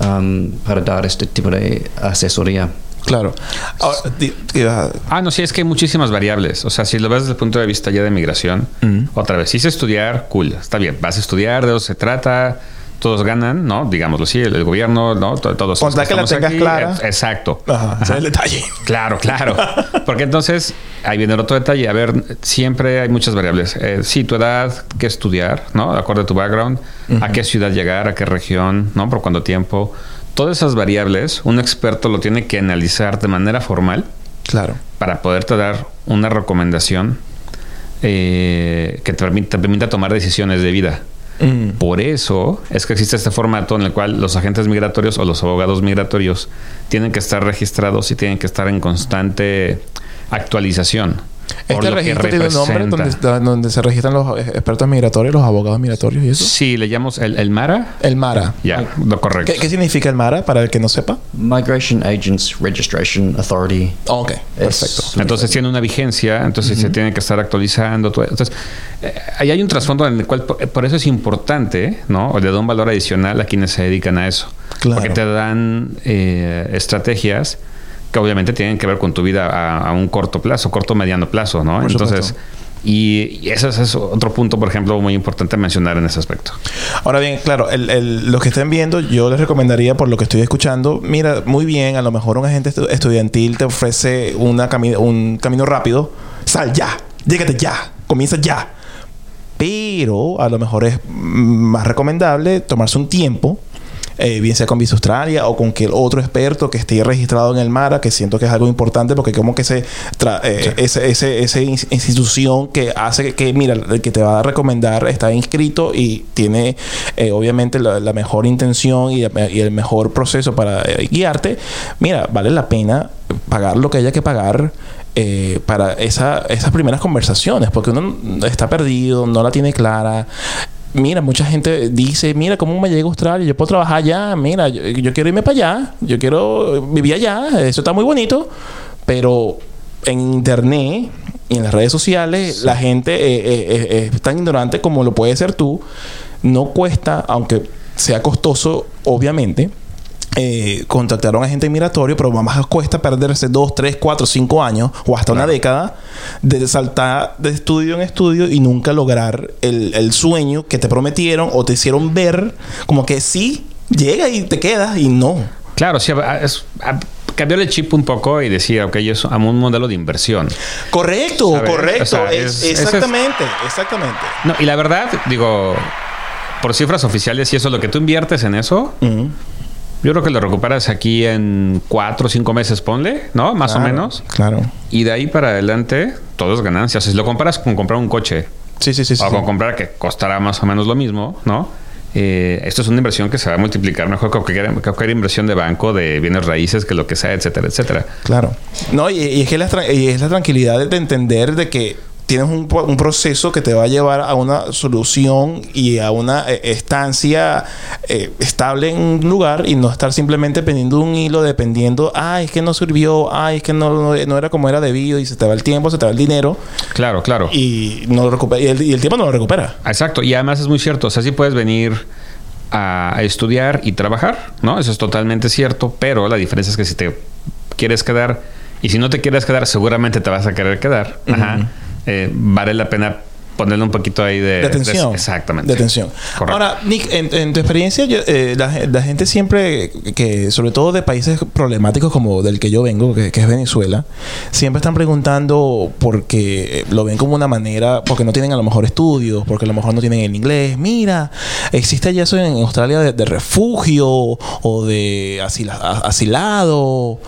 [SPEAKER 4] um, para dar este tipo de asesoría.
[SPEAKER 1] Claro. Ahora, di- iba a-
[SPEAKER 3] Ah, no, sí, es que hay muchísimas variables. O sea, si lo ves desde el punto de vista ya de migración,
[SPEAKER 1] Mm.
[SPEAKER 3] otra vez, si es estudiar, cool, está bien, vas a estudiar, de eso se trata, todos ganan, ¿no? Digámoslo así, el, el gobierno, ¿no? To- Todos.
[SPEAKER 1] Con tal que la tengas
[SPEAKER 3] aquí,
[SPEAKER 1] clara.
[SPEAKER 3] Exacto.
[SPEAKER 1] Ajá, ese es el detalle.
[SPEAKER 3] Claro, claro. Porque entonces, ahí viene el otro detalle. A ver, siempre hay muchas variables. Eh, sí, tu edad, qué estudiar, ¿no? De acuerdo a tu background, a qué ciudad llegar, a qué región, ¿no? Por cuánto tiempo. Todas esas variables, un experto lo tiene que analizar de manera formal
[SPEAKER 1] Claro.
[SPEAKER 3] para poderte dar una recomendación eh, que te permita, te permita tomar decisiones de vida.
[SPEAKER 1] Mm.
[SPEAKER 3] Por eso es que existe este formato en el cual los agentes migratorios o los abogados migratorios tienen que estar registrados y tienen que estar en constante actualización.
[SPEAKER 1] Este registro tiene un nombre donde, donde se registran los expertos migratorios, los abogados migratorios y eso.
[SPEAKER 3] Sí, le llamamos el, el MARA.
[SPEAKER 1] El MARA.
[SPEAKER 3] Ya, lo correcto.
[SPEAKER 1] ¿Qué, qué significa el MARA para el que no sepa?
[SPEAKER 4] Migration Agents Registration Authority.
[SPEAKER 1] ok,
[SPEAKER 4] Es
[SPEAKER 1] perfecto.
[SPEAKER 3] Entonces tiene una vigencia, entonces se tiene que estar actualizando. todo. Entonces, eh, ahí hay un trasfondo en el cual por, por eso es importante, ¿no? O le da un valor adicional a quienes se dedican a eso.
[SPEAKER 1] Claro.
[SPEAKER 3] Porque te dan eh, estrategias que obviamente tienen que ver con tu vida a, a un corto plazo, corto mediano plazo, ¿no?
[SPEAKER 1] Por
[SPEAKER 3] Entonces,
[SPEAKER 1] supuesto.
[SPEAKER 3] y, ese es otro punto, por ejemplo, muy importante mencionar en ese aspecto.
[SPEAKER 1] Ahora bien, claro, el, el- los que estén viendo, yo les recomendaría, por lo que estoy escuchando, mira, muy bien, a lo mejor un agente estu- estudiantil te ofrece una cami- un camino rápido. Sal ya, llégate ya, comienza ya. Pero a lo mejor es mm, más recomendable tomarse un tiempo eh, bien sea con Visa Australia o con que el otro experto que esté registrado en el MARA, que siento que es algo importante porque como que tra- eh, ese, ese- esa in- institución que hace que, mira, el que te va a recomendar está inscrito y tiene eh, obviamente la, la mejor intención y, y el mejor proceso para guiarte, mira, vale la pena pagar lo que haya que pagar eh, para esa, esas primeras conversaciones, porque uno está perdido, no la tiene clara. Mira, mucha gente dice, mira, ¿cómo me llego a Australia? Yo puedo trabajar allá, mira, yo, yo quiero irme para allá, yo quiero vivir allá, eso está muy bonito, pero en internet y en las redes sociales la gente eh, eh, eh, es tan ignorante como lo puede ser tú. No cuesta, aunque sea costoso, obviamente, eh, contactar a un agente migratorio, pero más cuesta perderse dos, tres, cuatro, cinco años o hasta una década de saltar de estudio en estudio y nunca lograr el, el sueño que te prometieron o te hicieron ver como que sí, llega y te quedas y no.
[SPEAKER 3] Claro, sí, es, cambiar el chip un poco y decir, ok, yo soy un modelo de inversión.
[SPEAKER 1] Correcto,
[SPEAKER 3] ¿Sabes?
[SPEAKER 1] correcto.
[SPEAKER 3] O sea,
[SPEAKER 1] Es-
[SPEAKER 3] es- ese es-
[SPEAKER 1] exactamente, exactamente.
[SPEAKER 3] No, y la verdad, digo, por cifras oficiales, y eso, lo que tú inviertes en eso. Yo creo que lo recuperas aquí en cuatro o cinco meses, ponle, ¿no? Más
[SPEAKER 1] Claro,
[SPEAKER 3] o menos.
[SPEAKER 1] Claro.
[SPEAKER 3] Y de ahí para adelante, todo es ganancia. Si lo comparas con comprar un coche
[SPEAKER 1] Sí, sí, sí.
[SPEAKER 3] o
[SPEAKER 1] sí.
[SPEAKER 3] con comprar que costará más o menos lo mismo, ¿no? Eh, esto es una inversión que se va a multiplicar mejor que cualquier, inversión de banco, de bienes raíces, que lo que sea, etcétera, etcétera.
[SPEAKER 1] Claro. No, y, y es que la, y es la tranquilidad de, de entender de que tienes un, proceso que te va a llevar a una solución y a una eh, estancia eh, estable en un lugar y no estar simplemente pendiendo un hilo dependiendo, ay, es que no sirvió, ay, es que no, no, no era como era debido y se te va el tiempo, se te va el dinero
[SPEAKER 3] Claro, claro.
[SPEAKER 1] y, no lo recupera, y, el, y el tiempo no lo recupera.
[SPEAKER 3] Exacto, y además es muy cierto, o sea, sí puedes venir a, estudiar y trabajar, ¿no? Eso es totalmente cierto, pero la diferencia es que si te quieres quedar, y si no te quieres quedar, seguramente te vas a querer quedar, Ajá. Eh, vale la pena ponerle un poquito ahí de...
[SPEAKER 1] de atención.
[SPEAKER 3] exactamente.
[SPEAKER 1] De atención.
[SPEAKER 3] Correcto.
[SPEAKER 1] Ahora, Nick, en, en tu experiencia, yo, eh, la, la gente siempre, que sobre todo de países problemáticos como del que yo vengo, que, que es Venezuela, siempre están preguntando porque lo ven como una manera, porque no tienen a lo mejor estudios, porque a lo mejor no tienen el inglés. Mira, existe ya eso en Australia de, de refugio o de asila- asilado.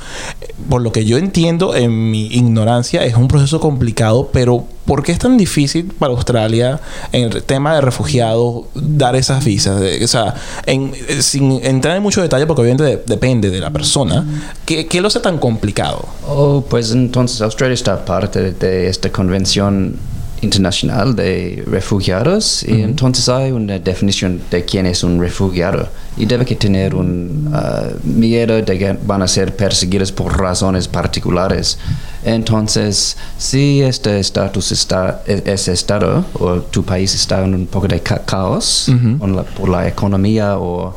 [SPEAKER 1] Por lo que yo entiendo, en mi ignorancia, es un proceso complicado, pero ¿por qué es tan difícil para Australia en el tema de refugiados dar esas visas? O sea, en- eh, sin entrar en mucho detalle, porque obviamente de- depende de la persona, ¿qué, qué lo hace tan complicado?
[SPEAKER 4] Oh, pues entonces Australia está parte de esta convención internacional de refugiados. Y entonces hay una definición de quién es un refugiado. Y debe que tener un ah, miedo de que van a ser perseguidos por razones particulares. Entonces, si este estatus está, e- ese estado o tu país está en un poco de ca- caos con la- por la economía o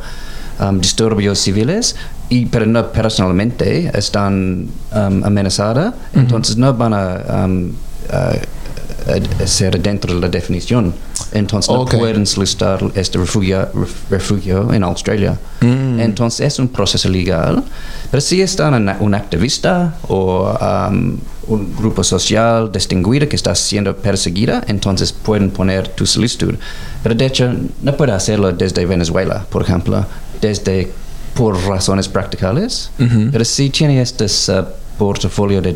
[SPEAKER 4] um, disturbios civiles, y, pero no personalmente están um, amenazadas, entonces no van a, um, a- a ser dentro de la definición. Entonces no pueden solicitar este refugio, ref- refugio en Australia. Entonces es un proceso legal, pero si están en un activista o um, un grupo social distinguido que está siendo perseguida, entonces pueden poner tu solicitud. Pero de hecho no puede hacerlo desde Venezuela, por ejemplo, desde por razones practicales, pero si tiene este uh, portafolio de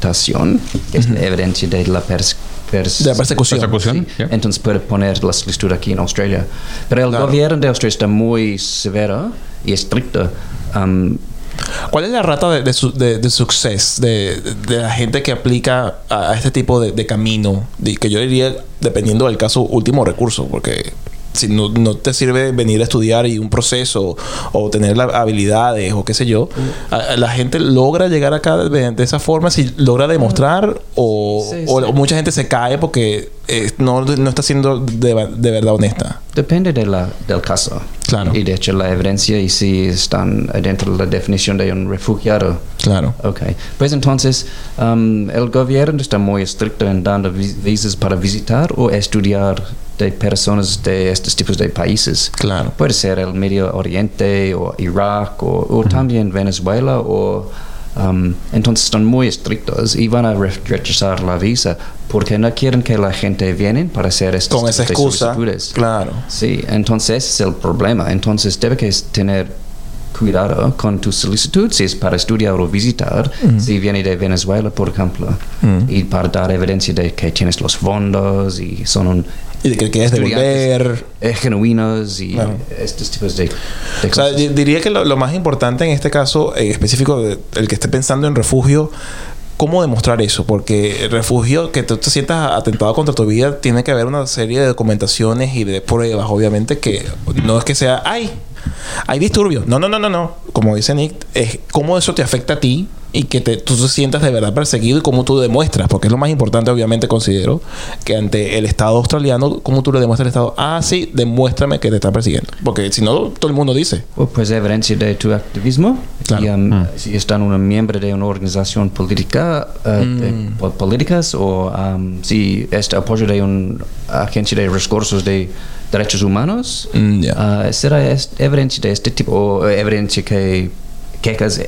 [SPEAKER 4] documentación, que es la evidencia de la pers- pers-
[SPEAKER 1] De la persecución.
[SPEAKER 3] Persecución,
[SPEAKER 4] Sí.
[SPEAKER 3] ya.
[SPEAKER 4] Entonces puede poner la solicitud aquí en Australia. Pero el
[SPEAKER 1] Claro.
[SPEAKER 4] gobierno de Australia está muy severo y estricto. Um,
[SPEAKER 1] ¿Cuál es la rata de, de, su- de, de success de, de la gente que aplica a, a este tipo de, de camino? De- que yo diría, dependiendo del caso, último recurso, porque si no, no te sirve venir a estudiar y un proceso o tener las habilidades o qué sé yo, la gente logra llegar acá de, de esa forma si logra demostrar o,
[SPEAKER 4] Sí,
[SPEAKER 1] o
[SPEAKER 4] sí.
[SPEAKER 1] mucha gente se cae porque eh, no, no está siendo de, de verdad honesta.
[SPEAKER 4] depende de la, del caso.
[SPEAKER 1] Claro.
[SPEAKER 4] Y de hecho la evidencia y si están dentro de la definición de un refugiado.
[SPEAKER 1] Claro.
[SPEAKER 4] Ok, pues entonces um, el gobierno está muy estricto en dando vis- visas para visitar o estudiar de personas de estos tipos de países.
[SPEAKER 1] Claro.
[SPEAKER 4] Puede ser el Medio Oriente o Irak o, o también Venezuela o Um, entonces son muy estrictos y van a re- rechazar la visa porque no quieren que la gente viene para hacer estas
[SPEAKER 1] Con esa excusa. Claro.
[SPEAKER 4] Sí, entonces ese es el problema. Entonces debe que tener cuidado con tu solicitud si es para estudiar o visitar, si viene de Venezuela, por ejemplo, y para dar evidencia de que tienes los fondos y son un
[SPEAKER 1] Y de que quieres devolver.
[SPEAKER 4] eh, genuinos y
[SPEAKER 1] Claro.
[SPEAKER 4] estos tipos de, de
[SPEAKER 1] O sea,
[SPEAKER 4] cosas.
[SPEAKER 1] diría que lo, lo más importante en este caso en específico, el que esté pensando en refugio, ¿cómo demostrar eso? Porque el refugio, que tú te sientas atentado contra tu vida, tiene que haber una serie de documentaciones y de pruebas, obviamente, que no es que sea, ay, hay disturbios. No, no, no, no, no. Como dice Nick, es cómo eso te afecta a ti y que te, tú te sientas de verdad perseguido y cómo tú demuestras, porque es lo más importante, obviamente, considero, que ante el Estado australiano, cómo tú le demuestras al Estado, ah, sí, demuéstrame que te está persiguiendo. Porque si no, todo el mundo dice.
[SPEAKER 4] Pues evidencia de tu activismo.
[SPEAKER 1] Claro.
[SPEAKER 4] Y, um, Si están un miembro de una organización política, uh, de po- políticas o um, si es de apoyo de una agencia de recursos de derechos humanos,
[SPEAKER 1] Mm, ya.
[SPEAKER 4] uh, será evidencia de este tipo o evidencia que quejas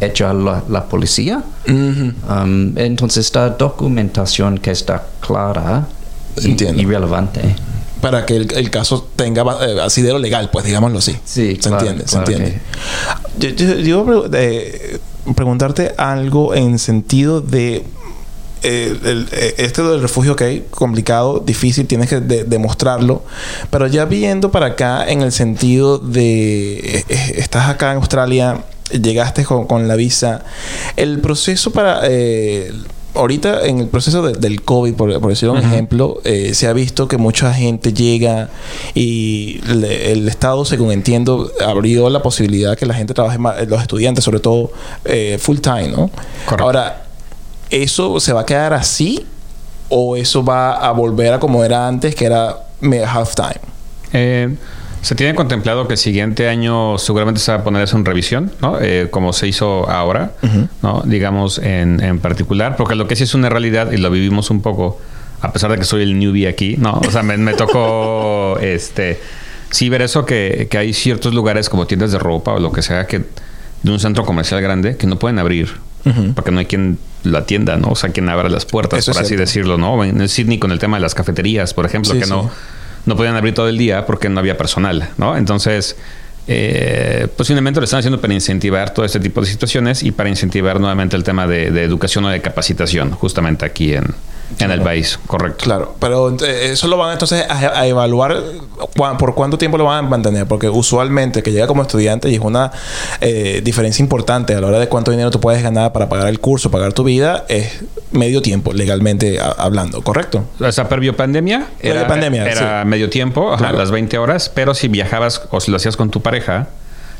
[SPEAKER 4] hecho a la, la policía.
[SPEAKER 1] Ujú.
[SPEAKER 4] Um, entonces esta documentación que está clara
[SPEAKER 1] Entiendo.
[SPEAKER 4] y relevante.
[SPEAKER 1] para que el, el caso tenga eh, asidero legal, pues digámoslo así.
[SPEAKER 4] Sí,
[SPEAKER 1] se
[SPEAKER 4] claro,
[SPEAKER 1] entiende,
[SPEAKER 4] claro
[SPEAKER 1] se entiende. Yo, yo- pregu- eh, preguntarte algo en sentido de eh, el- este del refugio, ok, complicado, difícil, tienes que de- demostrarlo, pero ya viendo para acá en el sentido de eh, estás acá en Australia, llegaste con, con la visa, el proceso para eh, ahorita en el proceso de- del COVID, por, por decir un ejemplo, eh, se ha visto que mucha gente llega y le- el Estado, según entiendo, abrió la posibilidad que la gente trabaje más, los estudiantes, sobre todo eh, full time, ¿no?
[SPEAKER 3] Correcto.
[SPEAKER 1] Ahora, ¿eso se va a quedar así o eso va a volver a como era antes, que era half time?
[SPEAKER 3] Eh, se tiene contemplado que el siguiente año seguramente se va a poner eso en revisión, ¿no? Eh, como se hizo ahora, ¿no? Digamos en, en particular, porque lo que sí es una realidad y lo vivimos un poco, a pesar de que soy el newbie aquí, ¿no? O sea, me, me tocó, este, sí ver eso que, que hay ciertos lugares como tiendas de ropa o lo que sea que de un centro comercial grande que no pueden abrir porque no hay quien lo atienda, ¿no? O sea, quien abra las puertas,
[SPEAKER 1] Eso
[SPEAKER 3] por así decirlo, ¿no? En el Sydney con el tema de las cafeterías, por ejemplo,
[SPEAKER 1] Sí,
[SPEAKER 3] que
[SPEAKER 1] sí.
[SPEAKER 3] No podían abrir todo el día porque no había personal, ¿no? Entonces, eh, posiblemente lo están haciendo para incentivar todo este tipo de situaciones y para incentivar nuevamente el tema de, de educación o de capacitación, justamente aquí en, en el país, correcto.
[SPEAKER 1] Claro, pero eh, eso lo van entonces a, a evaluar cua- por cuánto tiempo lo van a mantener, porque usualmente que llega como estudiante y es una eh, diferencia importante a la hora de cuánto dinero tú puedes ganar para pagar el curso, pagar tu vida, es medio tiempo legalmente a- hablando, ¿correcto?
[SPEAKER 3] O sea, previo pandemia era,
[SPEAKER 1] pandemia,
[SPEAKER 3] era medio tiempo, ajá,
[SPEAKER 1] Claro.
[SPEAKER 3] las 20 horas, pero si viajabas o si lo hacías con tu pareja,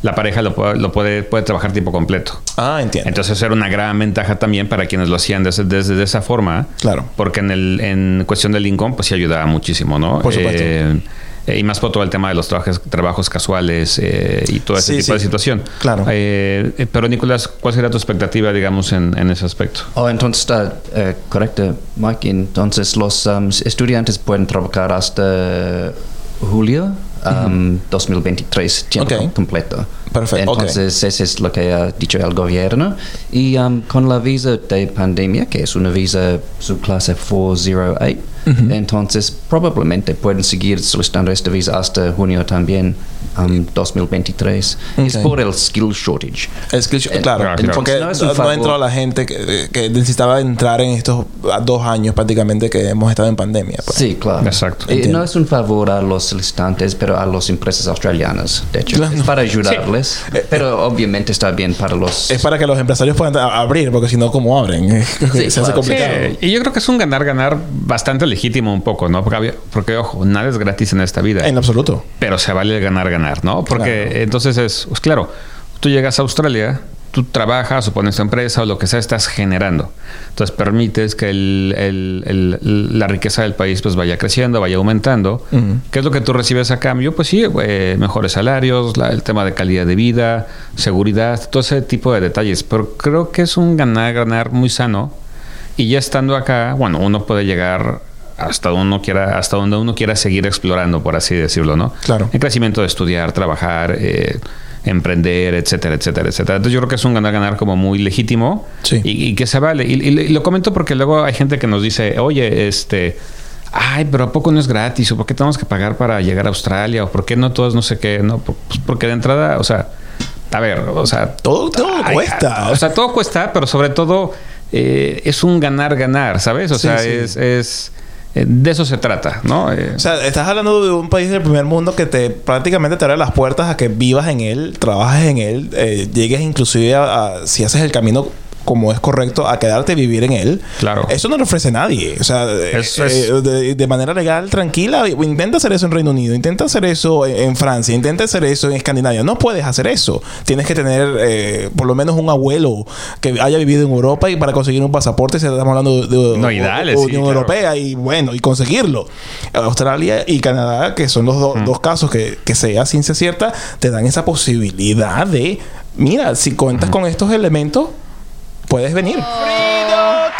[SPEAKER 3] la pareja lo puede, lo puede, puede trabajar tiempo completo.
[SPEAKER 1] Ah, entiendo.
[SPEAKER 3] Entonces era una gran ventaja también para quienes lo hacían desde, desde esa forma.
[SPEAKER 1] Claro.
[SPEAKER 3] Porque en, el, en cuestión del income, pues sí ayudaba muchísimo, ¿no?
[SPEAKER 1] Por supuesto.
[SPEAKER 3] Eh, eh, y más por todo el tema de los trabajos, trabajos casuales eh, y todo ese
[SPEAKER 1] Sí,
[SPEAKER 3] tipo
[SPEAKER 1] sí.
[SPEAKER 3] de situación.
[SPEAKER 1] Claro.
[SPEAKER 3] Eh, pero Nicolás, ¿cuál sería tu expectativa, digamos, en, en ese aspecto?
[SPEAKER 4] Oh, entonces está eh, correcto, Mike. Entonces los um, estudiantes pueden trabajar hasta julio um, 2023, tiempo
[SPEAKER 1] Ok.
[SPEAKER 4] completo.
[SPEAKER 1] Perfecto.
[SPEAKER 4] Entonces eso es lo que ha dicho el gobierno. Y um, con la visa de pandemia, que es una visa subclase 408, entonces probablemente pueden seguir solicitando esta visa hasta junio también. Um, 2023 es
[SPEAKER 1] Ok.
[SPEAKER 4] por el skill shortage
[SPEAKER 1] Es que,
[SPEAKER 4] Eh,
[SPEAKER 1] claro,
[SPEAKER 3] claro, claro.
[SPEAKER 1] porque
[SPEAKER 4] No es
[SPEAKER 1] no,
[SPEAKER 4] un favor.
[SPEAKER 1] entró la gente que, que necesitaba entrar en estos dos años prácticamente que hemos estado en pandemia. pues.
[SPEAKER 4] Sí, claro.
[SPEAKER 3] Exacto.
[SPEAKER 4] Eh, no es un favor a los solicitantes, pero a las empresas australianas. De hecho,
[SPEAKER 1] Claro.
[SPEAKER 4] es para ayudarles, pero obviamente está bien para los.
[SPEAKER 1] Es para que los empresarios puedan abrir, porque si no, ¿cómo abren? Se hace complicado.
[SPEAKER 3] Sí, y yo creo que es un ganar-ganar bastante legítimo un poco, ¿no? Porque, porque, ojo, nada es gratis en esta vida.
[SPEAKER 1] En absoluto.
[SPEAKER 3] pero se vale el ganar-ganar, ¿no? Porque
[SPEAKER 1] Claro.
[SPEAKER 3] entonces es, pues claro, tú llegas a Australia, tú trabajas o pones tu empresa o lo que sea, estás generando. Entonces permites que el- el- el- la riqueza del país pues vaya creciendo, vaya aumentando. ¿Qué es lo que tú recibes a cambio? Pues sí, eh, mejores salarios, la- el tema de calidad de vida, seguridad, todo ese tipo de detalles. Pero creo que es un ganar-ganar muy sano. Y ya estando acá, bueno, uno puede llegar hasta donde uno quiera, hasta donde uno quiera seguir explorando, por así decirlo, ¿no?
[SPEAKER 1] Claro.
[SPEAKER 3] El crecimiento de estudiar, trabajar, eh, emprender, etcétera, etcétera, etcétera. Entonces yo creo que es un ganar-ganar como muy legítimo
[SPEAKER 1] Sí.
[SPEAKER 3] y, y que se vale. Y, y- y lo comento porque luego hay gente que nos dice, oye, este, ay, pero ¿a poco no es gratis? ¿O por qué tenemos que pagar para llegar a Australia? ¿O por qué no todos no sé qué? No, pues porque de entrada, o sea, a ver, o sea...
[SPEAKER 1] Todo- todo
[SPEAKER 3] ay,
[SPEAKER 1] cuesta.
[SPEAKER 3] O sea, todo cuesta, pero sobre todo eh, es un ganar-ganar, ¿sabes? O
[SPEAKER 1] Sí,
[SPEAKER 3] sea,
[SPEAKER 1] sí.
[SPEAKER 3] es... es eh, de eso se trata, ¿no? Eh,
[SPEAKER 1] O sea, estás hablando de un país del primer mundo que te prácticamente te abre las puertas a que vivas en él, trabajes en él, eh, llegues inclusive a, a- si haces el camino como es correcto a quedarte a vivir en él.
[SPEAKER 3] Claro.
[SPEAKER 1] Eso no lo ofrece nadie. O sea, eh,
[SPEAKER 3] es-
[SPEAKER 1] de, de manera legal, tranquila, intenta hacer eso en Reino Unido, intenta hacer eso en, en Francia, intenta hacer eso en Escandinavia. No puedes hacer eso. Tienes que tener eh, por lo menos un abuelo que haya vivido en Europa y para conseguir un pasaporte, si estamos hablando de, de-
[SPEAKER 3] No, y dale, sí,
[SPEAKER 1] Unión
[SPEAKER 3] claro.
[SPEAKER 1] Europea y bueno, y conseguirlo. Australia y Canadá, que son los do- dos casos que, que sea ciencia cierta, te dan esa posibilidad de, mira, si cuentas con estos elementos, puedes venir. Frido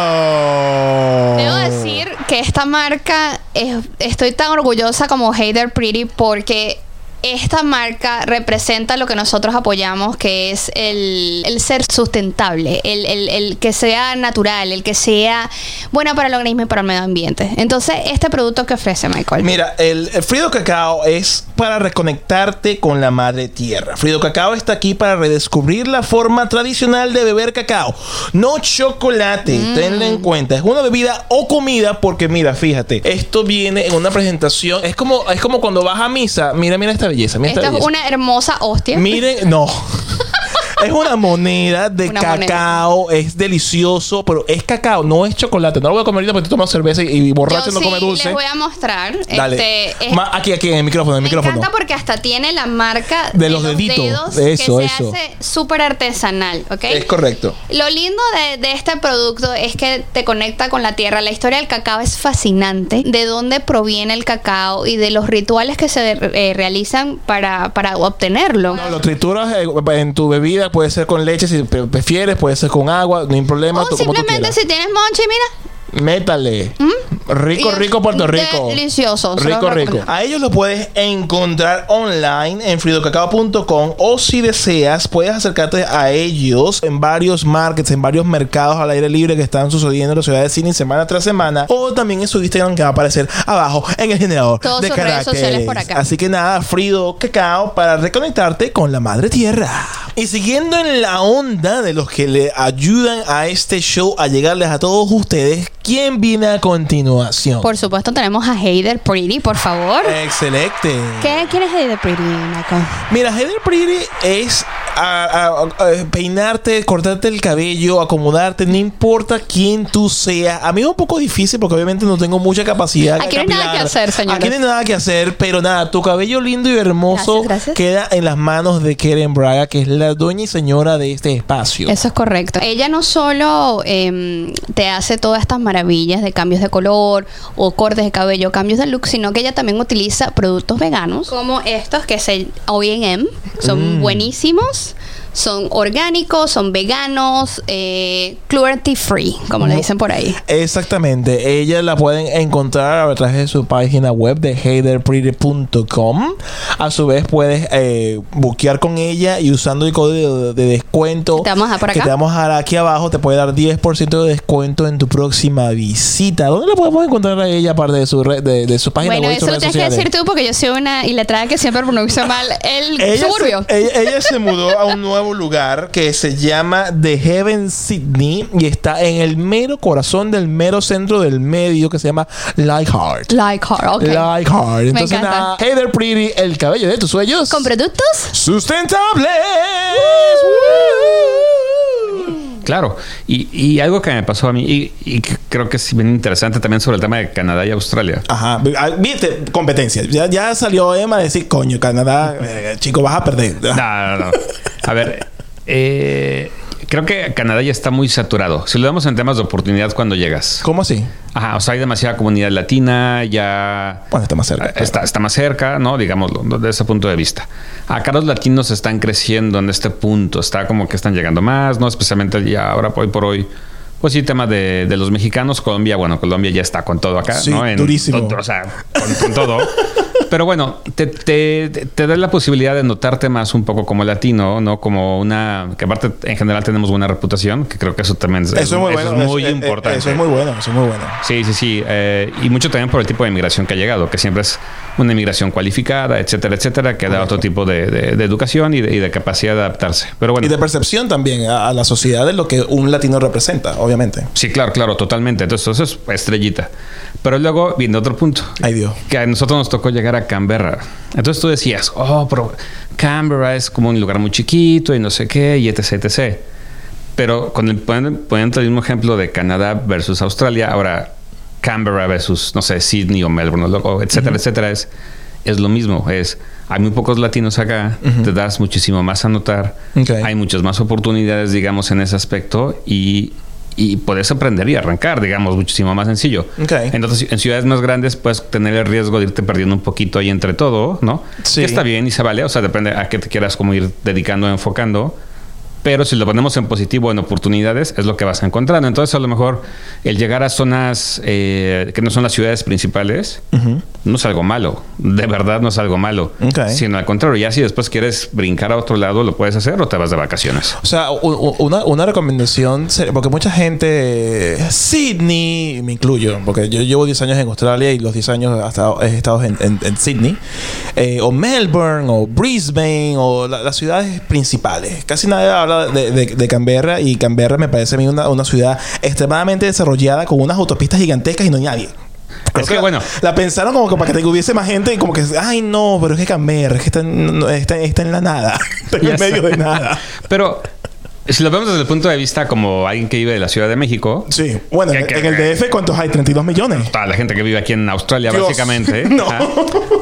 [SPEAKER 1] Cacao.
[SPEAKER 2] Debo decir que esta marca es- estoy tan orgullosa como Hater Pretty porque esta marca representa lo que nosotros apoyamos, que es el, el ser sustentable, el, el- el que sea natural, el que sea bueno para el organismo y para el medio ambiente. Entonces, este producto que ofrece Michael.
[SPEAKER 1] Mira, el, Frido Cacao es para reconectarte con la madre tierra. Frido Cacao está aquí para redescubrir la forma tradicional de beber cacao. No chocolate,
[SPEAKER 2] Mm.
[SPEAKER 1] tenlo en cuenta. Es una bebida o comida porque mira, fíjate, esto viene en una presentación. Es como, es como cuando vas a misa. Mira, mira esta belleza. Mira esta
[SPEAKER 2] Esta es una hermosa hostia.
[SPEAKER 1] Miren, no. Es una moneda de
[SPEAKER 2] Una
[SPEAKER 1] cacao, es delicioso, pero es cacao, no es chocolate. No lo voy a comer ahorita porque tú tomas cerveza y, y borracho
[SPEAKER 2] Yo
[SPEAKER 1] no
[SPEAKER 2] sí
[SPEAKER 1] come dulce.
[SPEAKER 2] les voy a mostrar.
[SPEAKER 1] Dale.
[SPEAKER 2] Este, es-
[SPEAKER 1] Ma- aquí, aquí, en el micrófono, en el
[SPEAKER 2] Me
[SPEAKER 1] micrófono.
[SPEAKER 2] encanta porque hasta tiene la marca
[SPEAKER 1] De los deditos.
[SPEAKER 2] dedos
[SPEAKER 1] Eso,
[SPEAKER 2] que
[SPEAKER 1] eso.
[SPEAKER 2] se hace súper artesanal, ¿ok?
[SPEAKER 1] Es correcto.
[SPEAKER 2] Lo lindo de, de este producto es que te conecta con la tierra. La historia del cacao es fascinante. De dónde proviene el cacao y de los rituales que se eh, realizan para, para obtenerlo.
[SPEAKER 1] No, lo trituras eh, en tu bebida, puede ser con leche si pre- prefieres, puede ser con agua, no hay problema.
[SPEAKER 2] o
[SPEAKER 1] tú- como tú
[SPEAKER 2] simplemente si tienes monchi, mira.
[SPEAKER 1] Métale. Rico,
[SPEAKER 2] Y-
[SPEAKER 1] rico Puerto Rico.
[SPEAKER 2] Delicioso.
[SPEAKER 1] Rico, rico. A ellos lo puedes encontrar online en fridocacao.com o si deseas, puedes acercarte a ellos en varios markets, en varios mercados al aire libre que están sucediendo en la ciudad de Cine semana tras semana o también en su Instagram que va a aparecer abajo en el generador de
[SPEAKER 2] sus redes
[SPEAKER 1] caracteres.
[SPEAKER 2] sociales por acá.
[SPEAKER 1] Así que nada, Frido Cacao para reconectarte con la madre tierra. Y siguiendo en la onda de los que le ayudan a este show a llegarles a todos ustedes, ¿quién viene a continuación?
[SPEAKER 2] Por supuesto, tenemos a Heider Pretty, por favor.
[SPEAKER 1] Excelente.
[SPEAKER 2] ¿Qué, ¿Quién es Heider Pretty, Michael?
[SPEAKER 1] Mira, Heather Pretty es a- a- a- peinarte, cortarte el cabello, acomodarte, no importa quién tú seas. A mí es un poco difícil porque obviamente no tengo mucha capacidad.
[SPEAKER 2] Aquí no hay nada que hacer, señores.
[SPEAKER 1] Aquí no hay nada que hacer, pero nada, tu cabello lindo y hermoso
[SPEAKER 2] Gracias, gracias.
[SPEAKER 1] queda en las manos de Karen Braga, que es la dueña y señora de este espacio.
[SPEAKER 2] Eso es correcto. Ella no solo em, te hace todas estas maravillas de cambios de color o cortes de cabello, cambios de look, sino que ella también utiliza productos veganos como estos que se OEM. Son
[SPEAKER 1] Mm.
[SPEAKER 2] buenísimos, son orgánicos, son veganos, eh, cruelty free, como le dicen por ahí.
[SPEAKER 1] Exactamente. Ella la pueden encontrar a través de su página web de haterpretty.com. A su vez puedes eh, buquear con ella y usando el código de, de descuento
[SPEAKER 2] Te vamos a
[SPEAKER 1] que te vamos a dar aquí abajo te puede dar 10% de descuento en tu próxima visita. ¿Dónde la podemos encontrar a ella aparte de su red, de, de su página
[SPEAKER 2] Bueno,
[SPEAKER 1] web y sus
[SPEAKER 2] eso lo tienes que decir tú porque yo soy una iletrada que siempre pronuncia mal el
[SPEAKER 1] Ella
[SPEAKER 2] suburbio.
[SPEAKER 1] se, ella, ella se mudó a un nuevo lugar que se llama The Heaven Sydney y está en el mero corazón del mero centro del medio que se llama Leichhardt.
[SPEAKER 2] Like her, ok.
[SPEAKER 1] Leichhardt. Entonces,
[SPEAKER 2] encanta.
[SPEAKER 1] nada, Heather Pretty, el cabello de tus sueños.
[SPEAKER 2] Con productos
[SPEAKER 1] sustentables.
[SPEAKER 3] Claro, y, y algo que me pasó a mí, y, y que creo que es bien interesante también sobre el tema de Canadá y Australia.
[SPEAKER 1] Ajá, Ah, viste, competencia. Ya, ya salió Emma a decir, coño, Canadá, eh, chico, vas a perder.
[SPEAKER 3] No, no, no. A ver, eh, creo que Canadá ya está muy saturado. Si lo vemos en temas de oportunidad cuando llegas.
[SPEAKER 1] ¿Cómo así?
[SPEAKER 3] Ajá, o sea, hay demasiada comunidad latina, ya
[SPEAKER 1] Bueno, está más cerca.
[SPEAKER 3] Está, está más cerca, ¿no? Digámoslo, desde ese punto de vista. Acá los latinos están creciendo en este punto. Está como que están llegando más, ¿no? Especialmente ya ahora, hoy por hoy. Pues sí, tema de, de los mexicanos. Colombia, bueno, Colombia ya está con todo acá,
[SPEAKER 1] Sí,
[SPEAKER 3] ¿no?
[SPEAKER 1] durísimo.
[SPEAKER 3] O sea, con, con todo. Pero bueno, te, te, te da la posibilidad de notarte más un poco como latino, ¿no? Como una... Que aparte, en general, tenemos buena reputación, que creo que eso también es,
[SPEAKER 1] Eso es muy bueno. eh, eh,
[SPEAKER 3] importante.
[SPEAKER 1] Eso es muy bueno, eso es muy bueno.
[SPEAKER 3] Sí, sí, sí. eh, y mucho también por el tipo de inmigración que ha llegado, que siempre es una inmigración cualificada, etcétera, etcétera, que da otro tipo de, de- de educación y de, y de capacidad de adaptarse. Pero bueno.
[SPEAKER 1] Y de percepción también a, a la sociedad de lo que un latino representa, obviamente.
[SPEAKER 3] Sí, claro, claro, totalmente. Entonces, eso es estrellita. Pero luego viene otro punto.
[SPEAKER 1] Ay Dios.
[SPEAKER 3] Que a nosotros nos tocó llegar a Canberra. Entonces tú decías, oh, pero Canberra es como un lugar muy chiquito y no sé qué, y etc, etc. Pero con el, poniendo el mismo ejemplo de Canadá versus Australia, ahora Canberra versus, no sé, Sydney o Melbourne, o, etcétera, etcétera, es, es lo mismo. Es, hay muy pocos latinos acá, te das muchísimo más a notar,
[SPEAKER 1] Ok.
[SPEAKER 3] hay muchas más oportunidades, digamos, en ese aspecto y, y puedes aprender y arrancar, digamos, muchísimo más sencillo. Entonces, en ciudades más grandes puedes tener el riesgo de irte perdiendo un poquito ahí entre todo, ¿no?
[SPEAKER 1] Sí.
[SPEAKER 3] Que está bien y se vale, o sea, depende a qué te quieras como ir dedicando, enfocando. Pero si lo ponemos en positivo, en oportunidades, es lo que vas encontrando. Entonces, a lo mejor el llegar a zonas eh, que no son las ciudades principales no es algo malo. De verdad, no es algo malo. Sino al contrario, ya si después quieres brincar a otro lado, lo puedes hacer o te vas de vacaciones.
[SPEAKER 1] O sea, una, una recomendación, porque mucha gente, Sydney, me incluyo, porque yo llevo 10 años en Australia y los 10 años hasta he estado en, en- en Sydney, eh, o Melbourne, o Brisbane, o la- las ciudades principales. Casi nadie habla de, de- de Canberra y Canberra me parece a mí una, una ciudad extremadamente desarrollada con unas autopistas gigantescas y no hay nadie. Creo
[SPEAKER 3] Es que,
[SPEAKER 1] la-
[SPEAKER 3] bueno.
[SPEAKER 1] La pensaron como que para que hubiese más gente y como que, ay no, pero es que Canberra, es que está, en- no- está, está en la nada, está en
[SPEAKER 3] Ya
[SPEAKER 1] el medio de nada.
[SPEAKER 3] Pero si lo vemos desde el punto de vista como alguien que vive de la Ciudad de México,
[SPEAKER 1] Sí, bueno, en,
[SPEAKER 3] Que- que-
[SPEAKER 1] en el DF, ¿cuántos hay? 32 millones.
[SPEAKER 3] toda la gente que vive aquí en Australia,
[SPEAKER 1] Dios.
[SPEAKER 3] básicamente.
[SPEAKER 1] No.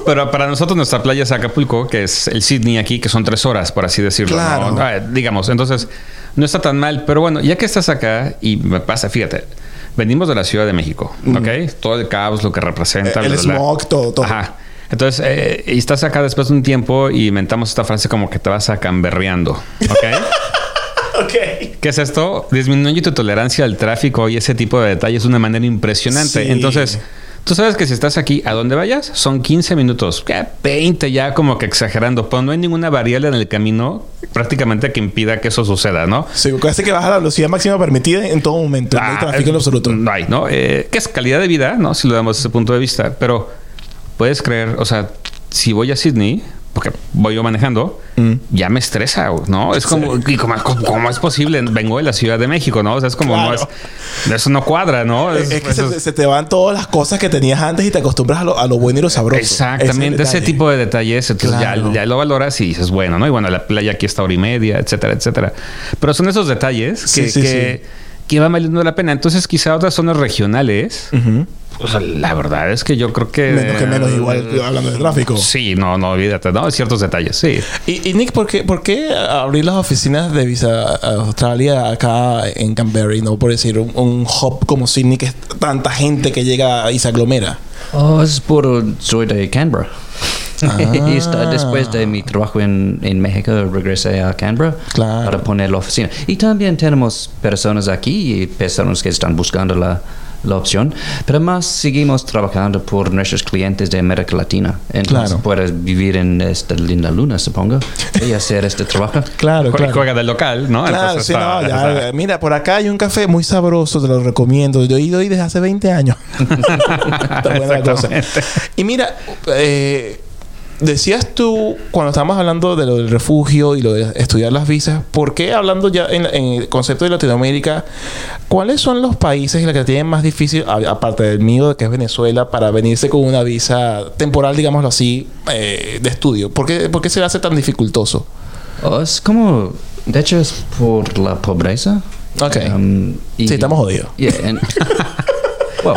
[SPEAKER 3] Pero para nosotros nuestra playa es Acapulco, que es el Sydney aquí, que son tres horas, por así decirlo.
[SPEAKER 1] Claro.
[SPEAKER 3] ¿no? Ah, digamos, entonces no está tan mal. Pero bueno, ya que estás acá y me pasa, fíjate, venimos de la Ciudad de México, ¿ok? Todo el caos, lo que representa.
[SPEAKER 1] Mm. El
[SPEAKER 3] bla, bla, bla.
[SPEAKER 1] smog, todo, todo.
[SPEAKER 3] Ajá. Entonces, eh, y estás acá después de un tiempo y inventamos esta frase como que te vas a camberreando, ¿ok?
[SPEAKER 1] Ok.
[SPEAKER 3] ¿Qué es esto? Disminuye tu tolerancia al tráfico y ese tipo de detalles de una manera impresionante.
[SPEAKER 1] Sí.
[SPEAKER 3] Entonces, tú sabes que si estás aquí, a donde vayas, son 15 minutos, ¿qué? 20 ya como que exagerando, pero no hay ninguna variable en el camino prácticamente que impida que eso suceda, ¿no?
[SPEAKER 1] Sí, casi que baja la velocidad máxima permitida en todo momento. no hay
[SPEAKER 3] Ah,
[SPEAKER 1] tráfico en absoluto.
[SPEAKER 3] No hay, ¿no? Eh, ¿Qué es calidad de vida, no? Si lo damos desde ese punto de vista. Pero puedes creer, o sea, si voy a Sydney, porque voy yo manejando,
[SPEAKER 1] Mm.
[SPEAKER 3] ya me estresa, ¿no? Es como, ¿y cómo, cómo- cómo es posible? Vengo de la Ciudad de México, ¿no? O sea, es como, no es,
[SPEAKER 1] Claro.
[SPEAKER 3] eso no cuadra, ¿no?
[SPEAKER 1] Es, es que
[SPEAKER 3] eso
[SPEAKER 1] se, se te van todas las cosas que tenías antes y te acostumbras a lo, a lo bueno y lo sabroso.
[SPEAKER 3] Exactamente, ese,
[SPEAKER 1] detalle.
[SPEAKER 3] tipo de detalles, entonces
[SPEAKER 1] Claro.
[SPEAKER 3] ya, ya lo valoras y dices, bueno, ¿no? Y bueno, la playa aquí está hora y media, etcétera, etcétera. Pero son esos detalles que,
[SPEAKER 1] Sí, sí,
[SPEAKER 3] que, que van valiendo la pena. Entonces, quizá otras zonas regionales,
[SPEAKER 1] Ujú.
[SPEAKER 3] O sea, la verdad es que yo creo que...
[SPEAKER 1] Menos que menos, igual hablando de tráfico.
[SPEAKER 3] Sí, no, no, olvídate, ¿no? Ciertos detalles, sí.
[SPEAKER 1] Y, y Nick, ¿por qué, ¿por qué abrir las oficinas de Visa a Australia acá en Canberra y no por decir un, un hub como Sydney que es tanta gente que llega y se aglomera?
[SPEAKER 4] Oh, es por soy de Canberra. y está- después de mi trabajo en, en México regresé a Canberra
[SPEAKER 1] Claro.
[SPEAKER 4] para poner la oficina. Y también tenemos personas aquí y personas que están buscando la, la opción, pero más seguimos trabajando por nuestros clientes de América Latina. Entonces
[SPEAKER 1] Claro.
[SPEAKER 4] puedes vivir en esta linda luna, supongo, y hacer este trabajo.
[SPEAKER 1] Claro,
[SPEAKER 3] Jue- Juega del local, ¿no?
[SPEAKER 1] Claro, sí,
[SPEAKER 3] está-
[SPEAKER 1] no, ya,
[SPEAKER 3] está-
[SPEAKER 1] Mira, por acá hay un café muy sabroso, te lo recomiendo. Yo he ido ahí desde hace 20 años. Está buena la cosa.
[SPEAKER 3] Exactamente.
[SPEAKER 1] Y mira, eh, decías tú, cuando estábamos hablando de lo del refugio y lo de estudiar las visas, ¿por qué hablando ya en, en el concepto de Latinoamérica, cuáles son los países en los que tienen más difícil, a- aparte del mío, que es Venezuela, para venirse con una visa temporal, digámoslo así, eh, de estudio? ¿Por qué, por qué se le hace tan dificultoso?
[SPEAKER 4] Oh, es como, de hecho es por la pobreza.
[SPEAKER 1] Ok.
[SPEAKER 4] Um, y-
[SPEAKER 1] Sí, estamos jodidos.
[SPEAKER 4] Yeah, and- well,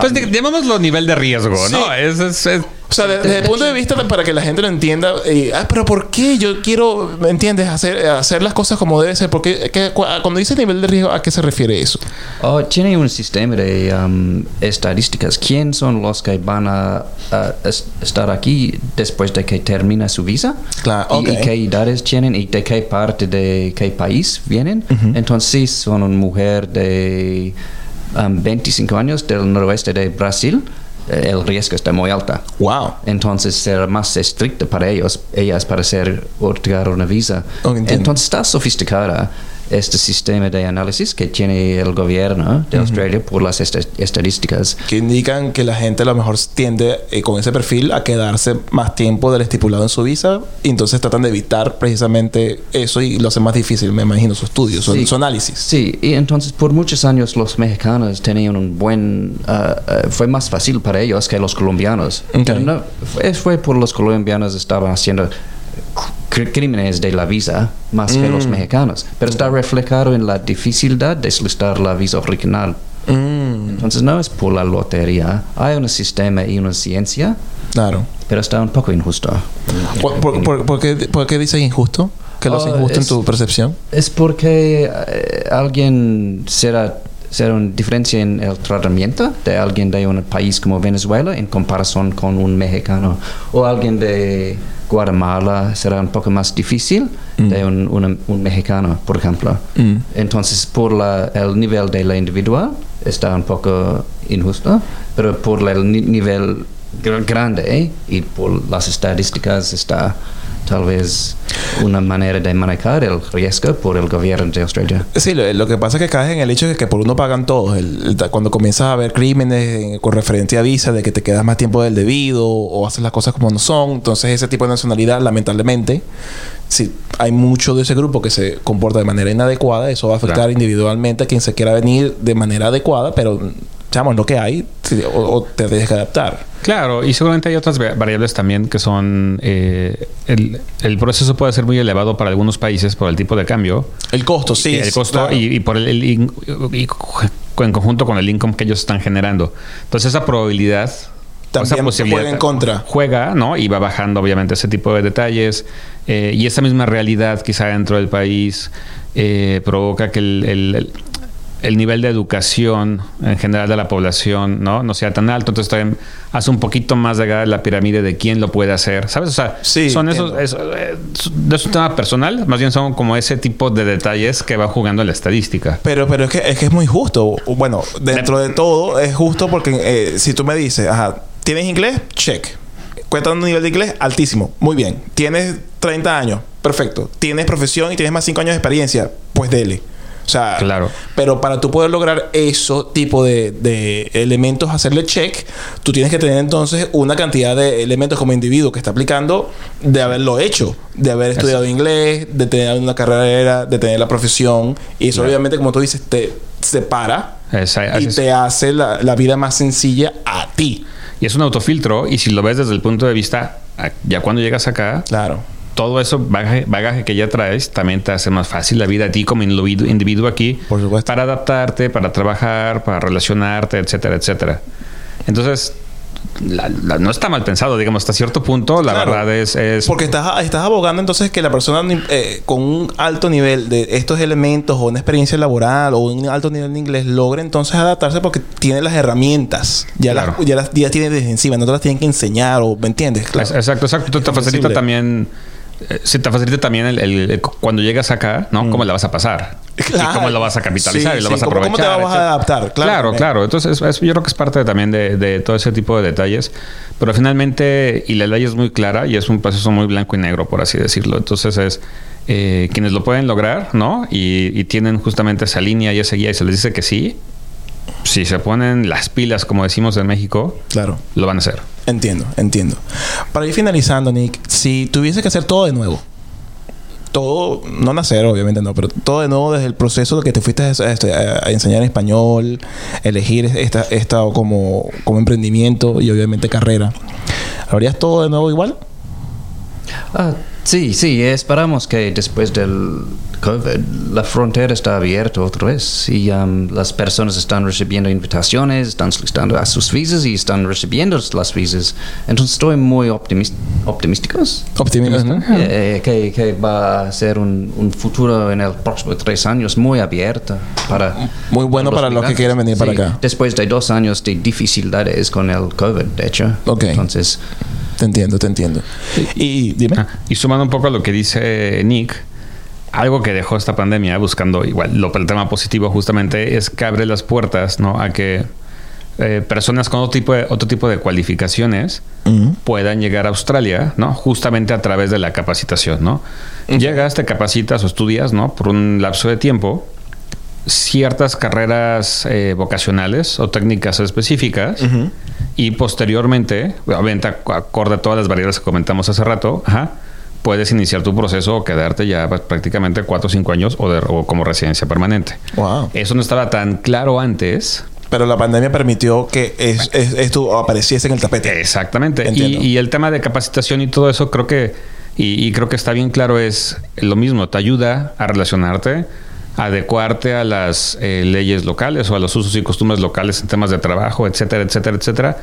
[SPEAKER 3] Pues de- llamémoslo nivel de riesgo, ¿no?
[SPEAKER 1] Sí.
[SPEAKER 3] Es, es- es-
[SPEAKER 1] O sea, de- desde el punto de vista de- para que la gente lo entienda, eh, ah, pero ¿por qué yo quiero, ¿me entiendes? Hacer, hacer las cosas como debe ser. Porque qué- cu- cuando dice nivel de riesgo, ¿a qué se refiere eso?
[SPEAKER 4] Oh, tiene un sistema de um, estadísticas. ¿Quién son los que van a, a es- estar aquí después de que termina su visa?
[SPEAKER 1] Claro,
[SPEAKER 4] Y, y qué edades tienen y de qué parte de qué país vienen. Entonces, si son una mujer de um, 25 años del noroeste de Brasil, el riesgo está muy alto.
[SPEAKER 1] Wow.
[SPEAKER 4] Entonces será más estricto para ellos, ellas para hacer otorgar una visa.
[SPEAKER 1] Oh.
[SPEAKER 4] Entonces está sofisticada este sistema de análisis que tiene el gobierno de Australia por las est- estadísticas.
[SPEAKER 1] Que indican que la gente a lo mejor tiende eh, con ese perfil a quedarse más tiempo del estipulado en su visa y entonces tratan de evitar precisamente eso y lo hacen más difícil, me imagino, su estudio, su,
[SPEAKER 4] Sí.
[SPEAKER 1] su análisis.
[SPEAKER 4] Sí, y entonces por muchos años los mexicanos tenían un buen... ah, ah, fue más fácil para ellos que los colombianos.
[SPEAKER 1] Ok.
[SPEAKER 4] Pero no, fue, fue por los colombianos estaban haciendo crímenes de la visa más que los mexicanos. Pero está reflejado en la dificultad de solicitar la visa original.
[SPEAKER 1] Mm,
[SPEAKER 4] Entonces no es por la lotería. Hay un sistema y una ciencia,
[SPEAKER 1] claro.
[SPEAKER 4] pero está un poco injusto.
[SPEAKER 1] ¿Por, por, por- por qué, por qué dices injusto? ¿Qué lo hace
[SPEAKER 4] Oh,
[SPEAKER 1] injusto en tu percepción?
[SPEAKER 4] Es porque eh, alguien será, será una diferencia en el tratamiento de alguien de un país como Venezuela en comparación con un mexicano. O alguien de Guatemala será un poco más difícil de un, una- un mexicano, por ejemplo.
[SPEAKER 1] Mm.
[SPEAKER 4] Entonces, por la- el nivel de la individual está un poco injusto, pero por el ni- nivel gr- grande y por las estadísticas está tal vez una manera de manejar el riesgo por el gobierno de Australia.
[SPEAKER 1] Sí, lo, lo que pasa es que caes en el hecho de que por uno pagan todos. El- el- cuando comienzas a ver crímenes con referencia a visa, de que te quedas más tiempo del debido o haces las cosas como no son, entonces ese tipo de nacionalidad, lamentablemente, si hay mucho de ese grupo que se comporta de manera inadecuada, eso va a afectar
[SPEAKER 3] Claro.
[SPEAKER 1] individualmente a quien se quiera venir de manera adecuada, pero, chamo, lo que hay, o, o te tienes que adaptar.
[SPEAKER 3] Claro, y seguramente hay otras va- variables también que son... eh, el, el proceso puede ser muy elevado para algunos países por el tipo de cambio.
[SPEAKER 1] El costo, sí.
[SPEAKER 3] el costo
[SPEAKER 1] claro.
[SPEAKER 3] y, y por el, el in- y en conjunto con el income que ellos están generando. Entonces esa probabilidad... o esa
[SPEAKER 1] También juega en contra.
[SPEAKER 3] Juega, ¿no? Y va bajando obviamente ese tipo de detalles. eh, y esa misma realidad quizá dentro del país eh, provoca que el, el- el- el nivel de educación en general de la población no, no sea tan alto. Entonces también hace un poquito más delgada la pirámide de quién lo puede hacer. ¿Sabes? O sea,
[SPEAKER 1] Sí,
[SPEAKER 3] son esos... eso, eh, no es un tema personal, más bien son como ese tipo de detalles que va jugando la estadística.
[SPEAKER 1] Pero, pero es, que, es que es muy justo. Bueno, dentro de todo es justo porque eh, si tú me dices, ajá, ¿tienes inglés? Check. Cuentas un nivel de inglés altísimo. Muy bien. ¿Tienes 30 años? Perfecto. ¿Tienes profesión y tienes más 5 años de experiencia? Pues dele. O sea,
[SPEAKER 3] Claro.
[SPEAKER 1] pero para tú poder lograr eso tipo de, de elementos, hacerle check, tú tienes que tener entonces una cantidad de elementos como individuo que está aplicando de haberlo hecho, de haber estudiado inglés, de tener una carrera, de tener la profesión. Y eso obviamente, como tú dices, te separa y te hace la, la vida más sencilla a ti.
[SPEAKER 3] Y es un autofiltro, y si lo ves desde el punto de vista, ya cuando llegas acá,
[SPEAKER 1] Claro.
[SPEAKER 3] Todo eso bagaje, bagaje que ya traes también te hace más fácil la vida a ti como individuo, aquí
[SPEAKER 1] Por supuesto.
[SPEAKER 3] para adaptarte, para trabajar, para relacionarte, etcétera, etcétera. Entonces, la- la- no está mal pensado, digamos, hasta cierto punto, la
[SPEAKER 1] Claro.
[SPEAKER 3] verdad es... es
[SPEAKER 1] Porque estás, estás abogando entonces que la persona eh, con un alto nivel de estos elementos o una experiencia laboral o un alto nivel de inglés logre entonces adaptarse porque tiene las herramientas. Ya,
[SPEAKER 3] Claro.
[SPEAKER 1] las, ya las ya tiene desde encima, no te las tienen que enseñar o ¿me entiendes? Claro.
[SPEAKER 3] Es- Exacto, exacto. Te facilita también... eh, Se te facilita también el, el- el- cuando llegas acá, ¿no? ¿Cómo la vas a pasar?
[SPEAKER 1] Mm. Claro.
[SPEAKER 3] Y cómo lo vas a capitalizar
[SPEAKER 1] Sí,
[SPEAKER 3] y lo
[SPEAKER 1] sí.
[SPEAKER 3] vas a
[SPEAKER 1] ¿Cómo-
[SPEAKER 3] aprovechar.
[SPEAKER 1] cómo te vas a adaptar? Claro,
[SPEAKER 3] Claro, claro. Entonces, es- yo creo que es parte también de, de todo ese tipo de detalles. Pero finalmente, y la ley es muy clara y es un proceso muy blanco y negro, por así decirlo. Entonces, es eh, quienes lo pueden lograr, ¿no? Y, y tienen justamente esa línea y esa guía y se les dice que sí. Si se ponen las pilas, como decimos en México,
[SPEAKER 1] Claro.
[SPEAKER 3] lo van a hacer.
[SPEAKER 1] Entiendo, entiendo. Para ir finalizando, Nick, si tuviese que hacer todo de nuevo, todo, no nacer, obviamente no, pero todo de nuevo desde el proceso de que te fuiste a, a- a enseñar español, elegir esta, esta como, como emprendimiento y obviamente carrera, ¿harías todo de nuevo igual?
[SPEAKER 4] Ah, sí, sí, esperamos que después del COVID la frontera está abierta otra vez y um, las personas están recibiendo invitaciones, están solicitando a sus visas y están recibiendo las visas. Entonces estoy muy optimis- optimísticos
[SPEAKER 1] Optimista, ¿no?
[SPEAKER 4] eh, que, que va a ser un, un futuro en el próximo tres años muy abierto para
[SPEAKER 1] Muy bueno para los que quieren venir para acá.
[SPEAKER 4] Después de dos años de dificultades con el COVID, de hecho.
[SPEAKER 1] Ok.
[SPEAKER 4] Entonces,
[SPEAKER 1] Te entiendo, te entiendo. Y dime.
[SPEAKER 3] Ah, Y sumando un poco a lo que dice Nick, algo que dejó esta pandemia, buscando igual lo, el tema positivo justamente, es que abre las puertas ¿no? a que eh, personas con otro tipo de, otro tipo de cualificaciones puedan llegar a Australia, ¿no? Justamente a través de la capacitación, ¿no? Llegas, te capacitas o estudias, ¿no? Por un lapso de tiempo ciertas carreras eh, vocacionales o técnicas específicas. Y posteriormente, obviamente ac- acorde a todas las variables que comentamos hace rato, ajá, puedes iniciar tu proceso o quedarte ya pues, prácticamente cuatro o cinco años o, de- o como residencia permanente.
[SPEAKER 1] Wow.
[SPEAKER 3] Eso no estaba tan claro antes.
[SPEAKER 1] Pero la pandemia permitió que es- es- esto apareciese en el tapete.
[SPEAKER 3] Exactamente. Y, y el tema de capacitación y todo eso, creo que, y, y creo que está bien claro, es lo mismo, te ayuda a relacionarte, adecuarte a las eh, leyes locales o a los usos y costumbres locales en temas de trabajo, etcétera, etcétera, etcétera.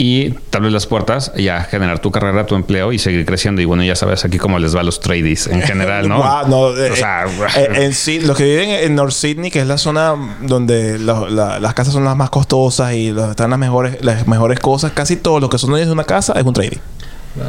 [SPEAKER 3] Y te abre las puertas y a generar tu carrera, tu empleo y seguir creciendo. Y bueno, ya sabes aquí cómo les va a los tradies en general, ¿no?
[SPEAKER 1] No, eh,
[SPEAKER 3] o sea,
[SPEAKER 1] eh, en sí, los que viven en North Sydney, que es la zona donde la- la- las casas son las más costosas y los- están las mejores, las mejores cosas, casi todo lo que son dueños de una casa es un trading.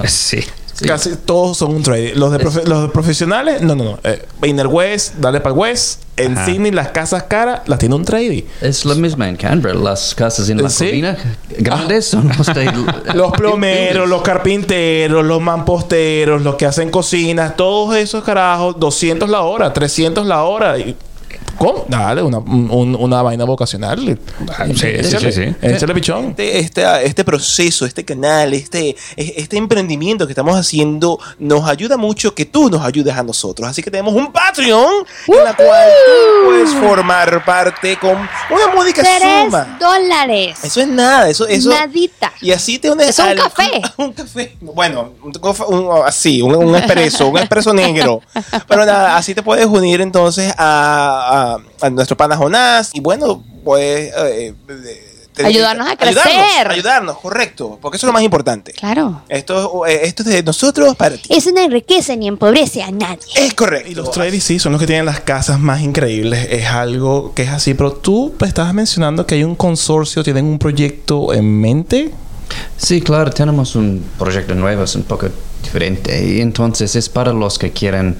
[SPEAKER 3] sí.
[SPEAKER 4] Sí.
[SPEAKER 1] Casi todos son un trading. Los, de profe- los profesionales, no, no, no. Eh, Inner West, dale para el West. En
[SPEAKER 3] Ajá.
[SPEAKER 1] Sydney, las casas caras las tiene un trading.
[SPEAKER 4] Es la misma en Canberra. Las casas en la
[SPEAKER 1] ¿Sí?
[SPEAKER 4] colina grandes son los.
[SPEAKER 1] Los plomeros, los carpinteros, los mamposteros, los que hacen cocinas, todos esos carajos, 200 la hora, 300 la hora. Y, ¿Cómo? Dale, una, un- una vaina vocacional.
[SPEAKER 3] Sí, sí, sí, sí.
[SPEAKER 1] Échale pichón.
[SPEAKER 5] Este, este, este proceso, este canal, este, este emprendimiento que estamos haciendo nos ayuda mucho que tú nos ayudes a nosotros. Así que tenemos un Patreon en la cual tú puedes formar parte con una módica
[SPEAKER 2] Tres
[SPEAKER 5] suma.
[SPEAKER 2] dólares.
[SPEAKER 5] Eso es nada, eso, eso.
[SPEAKER 2] Nadita.
[SPEAKER 5] Y así te unes
[SPEAKER 2] Es un
[SPEAKER 5] al-
[SPEAKER 2] café.
[SPEAKER 5] Un café. Bueno, un, cof- un- así, un, un expreso, un expreso negro. Pero nada, así te puedes unir entonces a, a, a nuestro pana Jonás. Y bueno, pues. eh, eh,
[SPEAKER 2] Ayudarnos a crecer.
[SPEAKER 5] Ayudarnos, ayudarnos, correcto. Porque eso es lo más importante.
[SPEAKER 2] Claro.
[SPEAKER 5] Esto, eh, esto es de nosotros para ti.
[SPEAKER 2] Eso no enriquece ni empobrece a nadie.
[SPEAKER 5] Es correcto.
[SPEAKER 1] Y los tradies sí, son los que tienen las casas más increíbles. Es algo que es así. Pero tú estabas mencionando que hay un consorcio, tienen un proyecto en mente.
[SPEAKER 4] Sí, claro, tenemos un proyecto nuevo, es un poco diferente. Y entonces es para los que quieren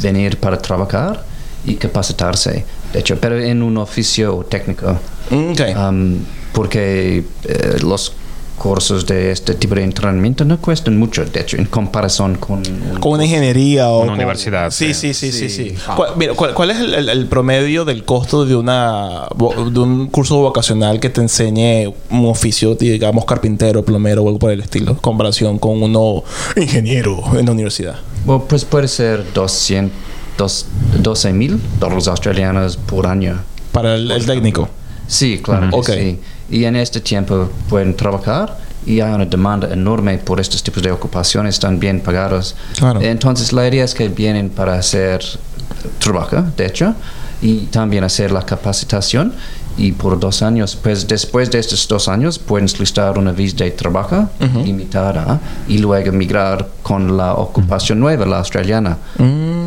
[SPEAKER 4] venir para trabajar y capacitarse. De hecho, pero en un oficio técnico.
[SPEAKER 1] Mm, Ok.
[SPEAKER 4] Um, porque eh, los cursos de este tipo de entrenamiento no cuestan mucho, de hecho, en comparación con... un-
[SPEAKER 1] con una ingeniería o
[SPEAKER 3] Una
[SPEAKER 1] con-
[SPEAKER 3] universidad,
[SPEAKER 1] Sí,
[SPEAKER 3] sí.
[SPEAKER 1] sí, sí, sí, sí. ¿Cuál, mira, ¿cuál, cuál es el, el- promedio del costo de una de un curso vocacional que te enseñe un oficio, digamos carpintero, plomero o algo por el estilo, en comparación con uno ingeniero en la universidad?
[SPEAKER 4] Bueno, pues puede ser 200, dos- 12 mil dólares australianos por año.
[SPEAKER 1] Para el, el técnico.
[SPEAKER 4] Sí, claro. que
[SPEAKER 1] Ok.
[SPEAKER 4] sí. Y en este tiempo pueden trabajar y hay una demanda enorme por estos tipos de ocupaciones, están bien pagados.
[SPEAKER 1] Claro.
[SPEAKER 4] Entonces la idea es que vienen para hacer trabajo, de hecho, y también hacer la capacitación. Y por dos años, pues después de estos dos años, pueden solicitar una visa de trabajo limitada y luego migrar con la ocupación nueva, la australiana.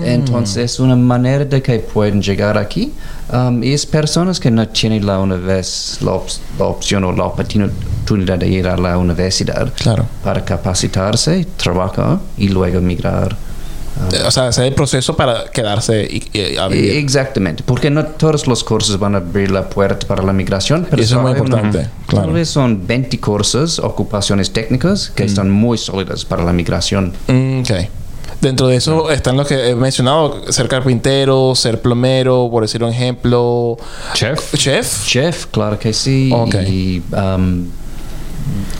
[SPEAKER 4] Entonces es una manera de que pueden llegar aquí. Um, y es personas que no tienen la, la, op- la opción o la oportunidad de ir a la universidad
[SPEAKER 1] Claro.
[SPEAKER 4] para capacitarse, trabajar y luego migrar.
[SPEAKER 1] Eh, O sea, hacer el proceso para quedarse y, y a vivir.
[SPEAKER 4] Exactamente, porque no todos los cursos van a abrir la puerta para la migración. Pero
[SPEAKER 1] Eso es muy
[SPEAKER 4] una-
[SPEAKER 1] importante, claro.
[SPEAKER 4] Tal vez son 20 cursos, ocupaciones técnicas que están muy sólidas para la migración.
[SPEAKER 1] Mm, ok. Dentro de eso están los que he mencionado, ser carpintero, ser plomero, por decir un ejemplo.
[SPEAKER 3] Chef.
[SPEAKER 1] Chef.
[SPEAKER 4] Chef, claro que sí.
[SPEAKER 1] Ok.
[SPEAKER 4] Y um,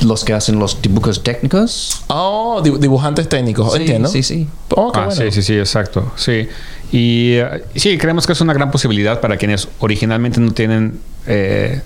[SPEAKER 4] los que hacen los dibujos técnicos.
[SPEAKER 1] Oh, dibu- dibujantes técnicos,
[SPEAKER 4] Sí,
[SPEAKER 1] entiendo.
[SPEAKER 4] Sí, sí.
[SPEAKER 1] Oh, qué
[SPEAKER 3] Ah,
[SPEAKER 1] bueno.
[SPEAKER 3] sí, sí, sí, exacto. Sí. Y eh, sí, creemos que es una gran posibilidad para quienes originalmente no tienen, eh,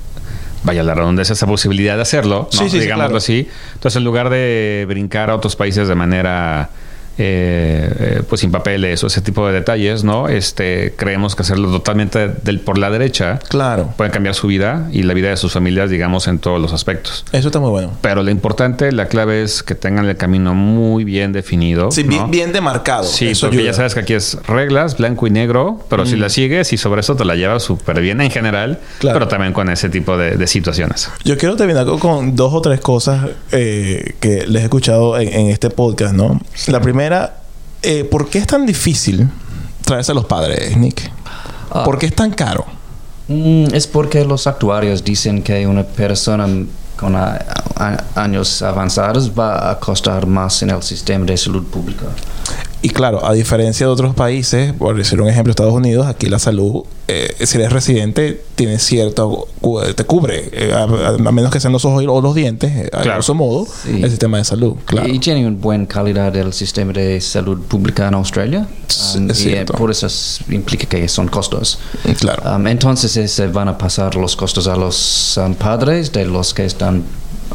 [SPEAKER 3] vaya la redundancia, esa posibilidad de hacerlo, ¿no?
[SPEAKER 1] Sí, sí, sí,
[SPEAKER 3] digámoslo
[SPEAKER 1] claro.
[SPEAKER 3] así. Entonces, en lugar de brincar a otros países de manera eh, eh, pues sin papeles o ese tipo de detalles, ¿no? Este, creemos que hacerlo totalmente del, por la derecha
[SPEAKER 1] Claro.
[SPEAKER 3] puede cambiar su vida y la vida de sus familias, digamos, en todos los aspectos.
[SPEAKER 1] Eso está muy bueno.
[SPEAKER 3] Pero lo importante, la clave es que tengan el camino muy bien definido.
[SPEAKER 1] Sí,
[SPEAKER 3] ¿no?
[SPEAKER 1] bien, bien demarcado.
[SPEAKER 3] Sí,
[SPEAKER 1] Eso
[SPEAKER 3] porque
[SPEAKER 1] ayuda.
[SPEAKER 3] ya sabes que aquí es reglas, blanco y negro, pero si la sigues y sobre eso te la llevas súper bien en general,
[SPEAKER 1] Claro.
[SPEAKER 3] pero también con ese tipo de, de situaciones.
[SPEAKER 1] Yo quiero terminar con, dos o tres cosas eh, que les he escuchado en, en este podcast, ¿no? La primera, eh, ¿por qué es tan difícil traerse a los padres, Nick?
[SPEAKER 4] Ah.
[SPEAKER 1] ¿Por qué es tan caro?
[SPEAKER 4] Mm, es porque los actuarios dicen que una persona con a- a- años avanzados va a costar más en el sistema de salud pública.
[SPEAKER 1] Y claro, a diferencia de otros países, por decir un ejemplo, Estados Unidos, aquí la salud, eh, si eres residente, tiene cierto, cu- te cubre, eh, a, a- a menos que sean los ojos o los dientes, eh, a
[SPEAKER 3] Claro.
[SPEAKER 1] grosso modo,
[SPEAKER 4] Sí.
[SPEAKER 1] el sistema de salud, claro.
[SPEAKER 4] Y tiene una buena calidad del sistema de salud pública en Australia.
[SPEAKER 1] Sí,
[SPEAKER 4] Um,
[SPEAKER 1] es
[SPEAKER 4] y eh,
[SPEAKER 1] cierto.
[SPEAKER 4] por eso es- implica que son costos.
[SPEAKER 1] Claro.
[SPEAKER 4] Um, entonces eh, se van a pasar los costos a los um, padres de los que están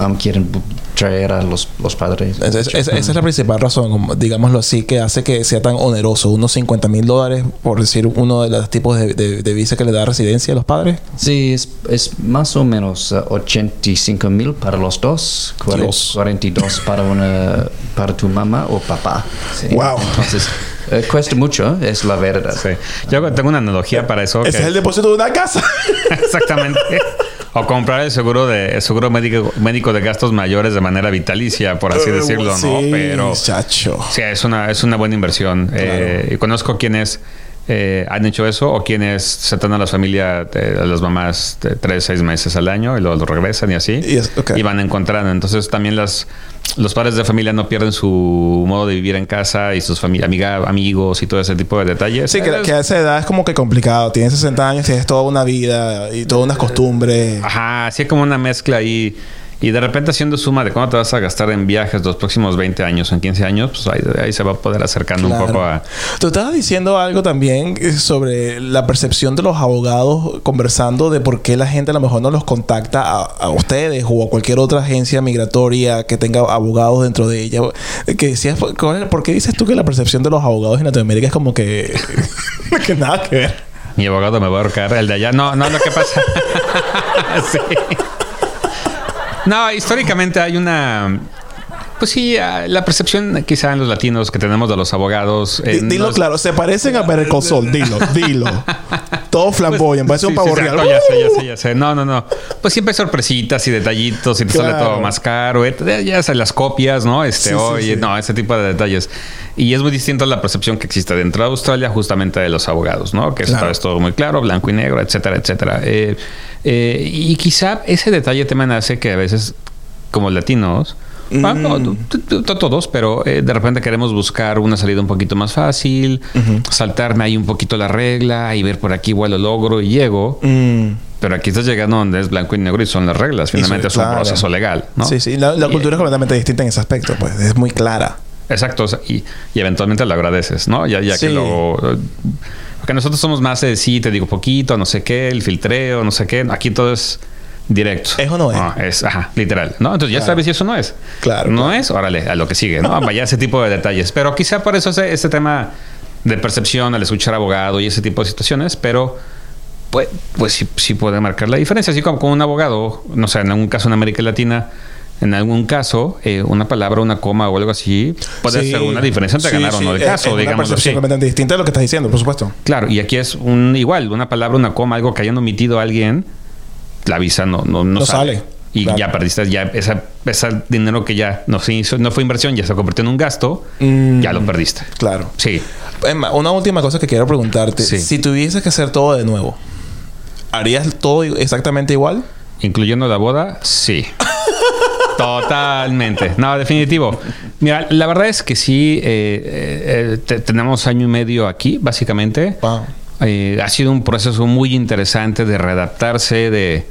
[SPEAKER 4] um, quieren traer a los, los padres.
[SPEAKER 1] Esa es, esa- es la principal razón, digámoslo así, que hace que sea tan oneroso. Unos 50 mil dólares, por decir uno de los tipos de, de- de visa que le da residencia a los padres.
[SPEAKER 4] Sí, es, es más o menos uh, 85 mil para los dos, cuare-
[SPEAKER 1] Dios.
[SPEAKER 4] 42 para una para tu mamá o papá. Sí.
[SPEAKER 1] Wow.
[SPEAKER 4] Entonces eh, cuesta mucho, es la verdad.
[SPEAKER 3] Sí. Yo tengo una analogía para eso.
[SPEAKER 1] Ese
[SPEAKER 3] que-
[SPEAKER 1] es el depósito de una casa.
[SPEAKER 3] Exactamente. O comprar el seguro de el seguro médico, médico de gastos mayores de manera vitalicia, por así decirlo, ¿no?
[SPEAKER 1] Sí,
[SPEAKER 3] Pero
[SPEAKER 1] chacho.
[SPEAKER 3] sí, es una, es una buena inversión. Eh, y conozco quienes eh, han hecho eso o quienes se dan a la familia, de- a las mamás, de tres, seis meses al año y luego lo regresan y así.
[SPEAKER 1] Y
[SPEAKER 3] van encontrando. Entonces también las los padres de familia no pierden su modo de vivir en casa y sus familia, amiga, amigos y todo ese tipo de detalles.
[SPEAKER 1] Sí, que,
[SPEAKER 3] Es-
[SPEAKER 1] que a esa edad es como que complicado. Tienes 60 años, tienes toda una vida y todas unas costumbres.
[SPEAKER 3] Ajá, así como una mezcla ahí. Y de repente haciendo suma de cuánto te vas a gastar en viajes los próximos 20 años, en 15 años, pues ahí, ahí se va a poder acercando un
[SPEAKER 1] Claro.
[SPEAKER 3] poco a...
[SPEAKER 1] Tú estabas diciendo algo también eh, sobre la percepción de los abogados conversando de por qué la gente a lo mejor no los contacta a, a ustedes o a cualquier otra agencia migratoria que tenga abogados dentro de ella. Que decías, ¿cuál es- ¿por qué dices tú que la percepción de los abogados en Latinoamérica es como que, que nada que ver?
[SPEAKER 3] Mi abogado me va a ahorcar, el de allá. No, no, lo que pasa... sí. No, históricamente hay una... Pues sí, ah, la percepción quizá en los latinos que tenemos de los abogados... eh,
[SPEAKER 1] Di- dilo claro, se parecen a Better Saul, dilo, dilo. Todo flamboyan, parece un
[SPEAKER 3] Sí,
[SPEAKER 1] pavo
[SPEAKER 3] sí,
[SPEAKER 1] real.
[SPEAKER 3] exacto, ya sé, ya sé, ya sé. No, no, no. Pues siempre hay sorpresitas y detallitos y te sale todo más caro. Ya sabes, las copias, ¿no? Este,
[SPEAKER 1] Sí, sí,
[SPEAKER 3] oye,
[SPEAKER 1] sí.
[SPEAKER 3] no, ese tipo de detalles. Y es muy distinto a la percepción que existe dentro de Australia justamente de los abogados, ¿no? Que
[SPEAKER 1] Claro.
[SPEAKER 3] es todo muy claro, blanco y negro, etcétera, etcétera. Eh, eh, y quizá ese detalle también hace que a veces, como latinos, no, t- todos, pero eh, de repente queremos buscar una salida un poquito más fácil, saltarme ahí un poquito la regla y ver por aquí igual lo logro y llego.
[SPEAKER 1] Mm.
[SPEAKER 3] Pero aquí estás llegando donde es blanco y negro y son las reglas. Finalmente es un
[SPEAKER 1] claro.
[SPEAKER 3] proceso legal, ¿no?
[SPEAKER 1] Sí, sí. La, la
[SPEAKER 3] Y-
[SPEAKER 1] cultura es completamente distinta en ese aspecto, pues. Es muy clara.
[SPEAKER 3] Exacto. o sea, y, y eventualmente lo agradeces, ¿no? Ya, ya
[SPEAKER 1] Sí.
[SPEAKER 3] que lo... Porque nosotros somos más de sí, te digo poquito, no sé qué, el filtreo, no sé qué. Aquí todo es directo.
[SPEAKER 1] ¿Es o no es?
[SPEAKER 3] es, ajá, literal, ¿no? Entonces ya
[SPEAKER 1] Claro.
[SPEAKER 3] sabes si eso no es.
[SPEAKER 1] Claro,
[SPEAKER 3] No
[SPEAKER 1] claro.
[SPEAKER 3] es, órale, a lo que sigue, ¿no? Vaya ese tipo de detalles. Pero quizá por eso ese, ese tema de percepción al escuchar abogado y ese tipo de situaciones, pero pues, pues sí, sí puede marcar la diferencia. Así como con un abogado, no sé, en algún caso en América Latina, en algún caso, eh, una palabra, una coma o algo así puede
[SPEAKER 1] Sí.
[SPEAKER 3] ser una diferencia entre
[SPEAKER 1] Sí,
[SPEAKER 3] ganar o no el
[SPEAKER 1] Es-
[SPEAKER 3] caso,
[SPEAKER 1] es una
[SPEAKER 3] digamos así.
[SPEAKER 1] completamente distinta de lo que estás diciendo, por supuesto.
[SPEAKER 3] Claro, y aquí es un igual, una palabra, una coma, algo que hayan omitido a alguien, la visa no, no, no
[SPEAKER 1] No
[SPEAKER 3] sale.
[SPEAKER 1] sale.
[SPEAKER 3] Y
[SPEAKER 1] Claro.
[SPEAKER 3] ya perdiste ya esa, ese dinero que ya no, se hizo, no fue inversión, ya se convirtió en un gasto,
[SPEAKER 1] Mm.
[SPEAKER 3] ya lo perdiste.
[SPEAKER 1] Claro.
[SPEAKER 3] Sí.
[SPEAKER 1] Emma, una última cosa que quiero preguntarte.
[SPEAKER 3] Sí.
[SPEAKER 1] Si tuvieses que hacer todo de nuevo, ¿harías todo exactamente igual?
[SPEAKER 3] Incluyendo la boda, sí. Totalmente. No, definitivo. Mira, la verdad es que sí, eh, eh, te- tenemos año y medio aquí, básicamente.
[SPEAKER 1] Wow.
[SPEAKER 3] Eh, ha sido un proceso muy interesante de readaptarse, de,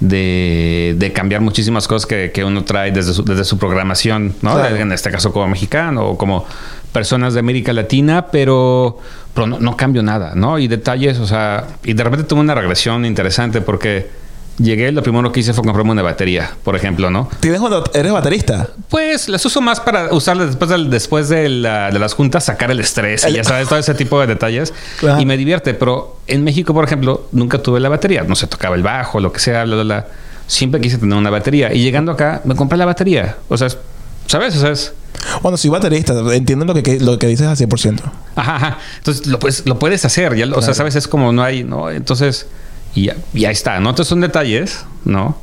[SPEAKER 3] de, de cambiar muchísimas cosas que, que uno trae desde su, desde su programación, ¿no?
[SPEAKER 1] Claro.
[SPEAKER 3] En este caso como mexicano o como personas de América Latina, pero, pero no, no cambio nada, ¿no? Y detalles, o sea, y de repente tuve una regresión interesante porque llegué, lo primero que hice fue comprarme una batería, por ejemplo, ¿no?
[SPEAKER 1] ¿Tienes cuando eres baterista?
[SPEAKER 3] Pues las uso más para usarlas después, del- después de, la- de las juntas, sacar el estrés y ya sabes, todo ese tipo de detalles.
[SPEAKER 1] Claro.
[SPEAKER 3] Y me divierte. Pero en México, por ejemplo, nunca tuve la batería. No se tocaba el bajo, lo que sea, bla, bla, bla. Siempre quise tener una batería. Y llegando acá, me compré la batería. O sea, ¿sabes? O sea, es...
[SPEAKER 1] Bueno, soy baterista. Entiendo lo que, lo que dices al 100%.
[SPEAKER 3] Ajá, ajá. Entonces lo puedes, lo puedes hacer. Ya, O sea, sabes, es como no hay, ¿no? Entonces, y ya, y ahí está, ¿no? Entonces son detalles, ¿no?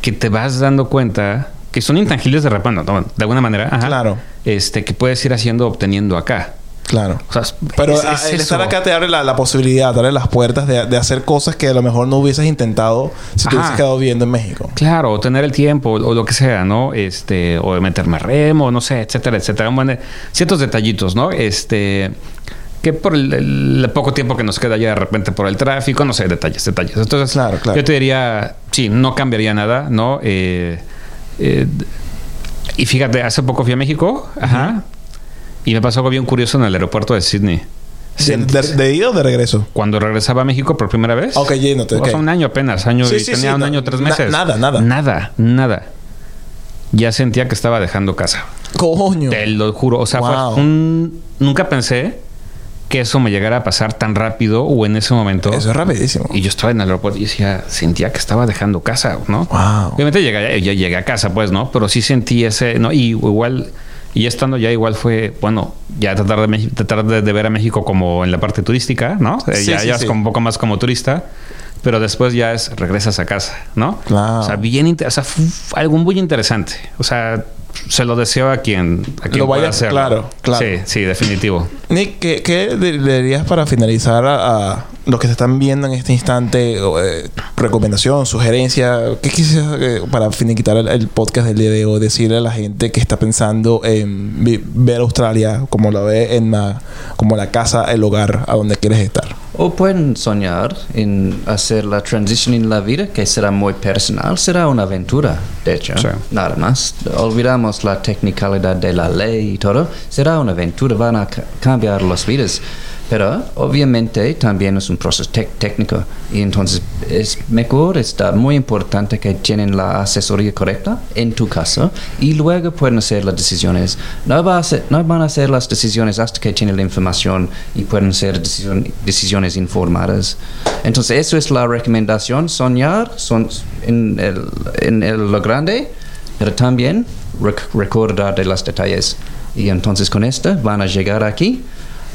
[SPEAKER 3] Que te vas dando cuenta que son intangibles de repente, ¿no? de alguna manera. Ajá.
[SPEAKER 1] Claro.
[SPEAKER 3] Este, que puedes ir haciendo, obteniendo acá.
[SPEAKER 1] Claro.
[SPEAKER 3] O sea,
[SPEAKER 1] Pero
[SPEAKER 3] es- es
[SPEAKER 1] el estar acá te abre la, la posibilidad, te abre las puertas de, de hacer cosas que a lo mejor no hubieses intentado si te
[SPEAKER 3] Ajá.
[SPEAKER 1] hubieses quedado viviendo en México.
[SPEAKER 3] Claro, o tener el tiempo o lo que sea, ¿no? Este, o de meterme a remo, no sé, etcétera, etcétera. Bueno, ciertos detallitos, ¿no? Este, que por el, el poco tiempo que nos queda ya de repente por el tráfico, no sé, detalles, detalles. Entonces,
[SPEAKER 1] Claro, claro.
[SPEAKER 3] yo te diría, sí, no cambiaría nada, ¿no? Eh, eh, y fíjate, hace poco fui a México, ajá, y me pasó algo bien curioso en el aeropuerto de Sydney.
[SPEAKER 1] ¿De, de, de ida o de regreso?
[SPEAKER 3] Cuando regresaba a México por primera vez.
[SPEAKER 1] Ok, yéndote,
[SPEAKER 3] O sea, un año apenas, año
[SPEAKER 1] Sí,
[SPEAKER 3] y
[SPEAKER 1] sí,
[SPEAKER 3] tenía
[SPEAKER 1] sí,
[SPEAKER 3] un
[SPEAKER 1] no,
[SPEAKER 3] año, tres
[SPEAKER 1] na-
[SPEAKER 3] meses.
[SPEAKER 1] nada, nada.
[SPEAKER 3] Nada, nada. Ya sentía que estaba dejando casa.
[SPEAKER 1] Coño.
[SPEAKER 3] Te lo juro. O sea,
[SPEAKER 1] Wow.
[SPEAKER 3] fue un... Nunca pensé que eso me llegara a pasar tan rápido o en ese momento.
[SPEAKER 1] Eso es rapidísimo.
[SPEAKER 3] Y yo estaba en el aeropuerto y decía, sentía que estaba dejando casa, ¿no?
[SPEAKER 1] Wow.
[SPEAKER 3] Obviamente llegué, ya llegué a casa, pues, ¿no? Pero sí sentí ese, ¿no? Y igual, y estando ya igual fue, bueno, ya tratar de, tratar de, de ver a México como en la parte turística, ¿no? Eh,
[SPEAKER 1] Sí,
[SPEAKER 3] ya
[SPEAKER 1] sí,
[SPEAKER 3] ya
[SPEAKER 1] sí.
[SPEAKER 3] es un poco más como turista. Pero después ya es regresas a casa, ¿no?
[SPEAKER 1] Claro.
[SPEAKER 3] O sea, bien, o sea, fue algo muy interesante. O sea, se lo deseo a quien, a quien
[SPEAKER 1] Lo vaya-
[SPEAKER 3] hacerlo.
[SPEAKER 1] claro, claro.
[SPEAKER 3] Sí, sí, definitivo.
[SPEAKER 1] Nick, ¿qué, qué dirías para finalizar a, a los que te están viendo en este instante? Eh, recomendación, sugerencia. ¿Qué quisieras eh, para finiquitar el, el podcast del día de hoy? Decirle a la gente que está pensando en ver Australia como la ve en la, como la casa, el hogar a donde quieres estar.
[SPEAKER 4] O pueden soñar en hacer la transición en la vida, que será muy personal, será una aventura, de hecho.
[SPEAKER 3] Sí.
[SPEAKER 4] Nada más. Olvidamos la technicalidad de la ley y todo. Será una aventura, van a ca- cambiar las vidas. Pero obviamente también es un proceso técnico y entonces es mejor, está muy importante que tienen la asesoría correcta en tu caso y luego pueden hacer las decisiones. No, va a ser- no van a hacer las decisiones hasta que tienen la información y pueden ser decisión- decisiones informadas. Entonces eso es la recomendación, soñar son en, el, en el- lo grande, pero también rec- recordar de los detalles. Y entonces con esto van a llegar aquí.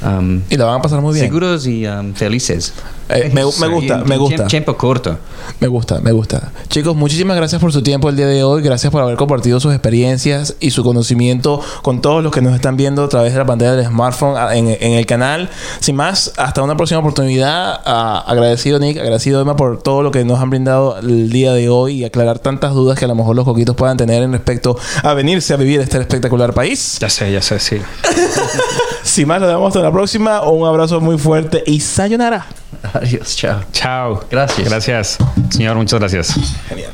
[SPEAKER 4] Um,
[SPEAKER 1] Y la van a pasar muy bien.
[SPEAKER 4] Seguros y um, felices.
[SPEAKER 1] Eh, me, me gusta, me gusta.
[SPEAKER 4] tiemp- Tiempo corto.
[SPEAKER 1] Me gusta, me gusta. Chicos, muchísimas gracias por su tiempo el día de hoy. Gracias por haber compartido sus experiencias y su conocimiento con todos los que nos están viendo a través de la pantalla del smartphone en, en el canal. Sin más, hasta una próxima oportunidad. Ah, agradecido, Nick. Agradecido, Emma, por todo lo que nos han brindado el día de hoy y aclarar tantas dudas que a lo mejor los coquitos puedan tener en respecto a venirse a vivir este espectacular país.
[SPEAKER 3] Ya sé, ya sé, sí.
[SPEAKER 1] Sin más, nos vemos hasta la próxima. Un abrazo muy fuerte y sayonara.
[SPEAKER 4] Adiós, chao.
[SPEAKER 3] Chao.
[SPEAKER 4] Gracias.
[SPEAKER 3] Gracias. Señor, muchas gracias.
[SPEAKER 1] Genial.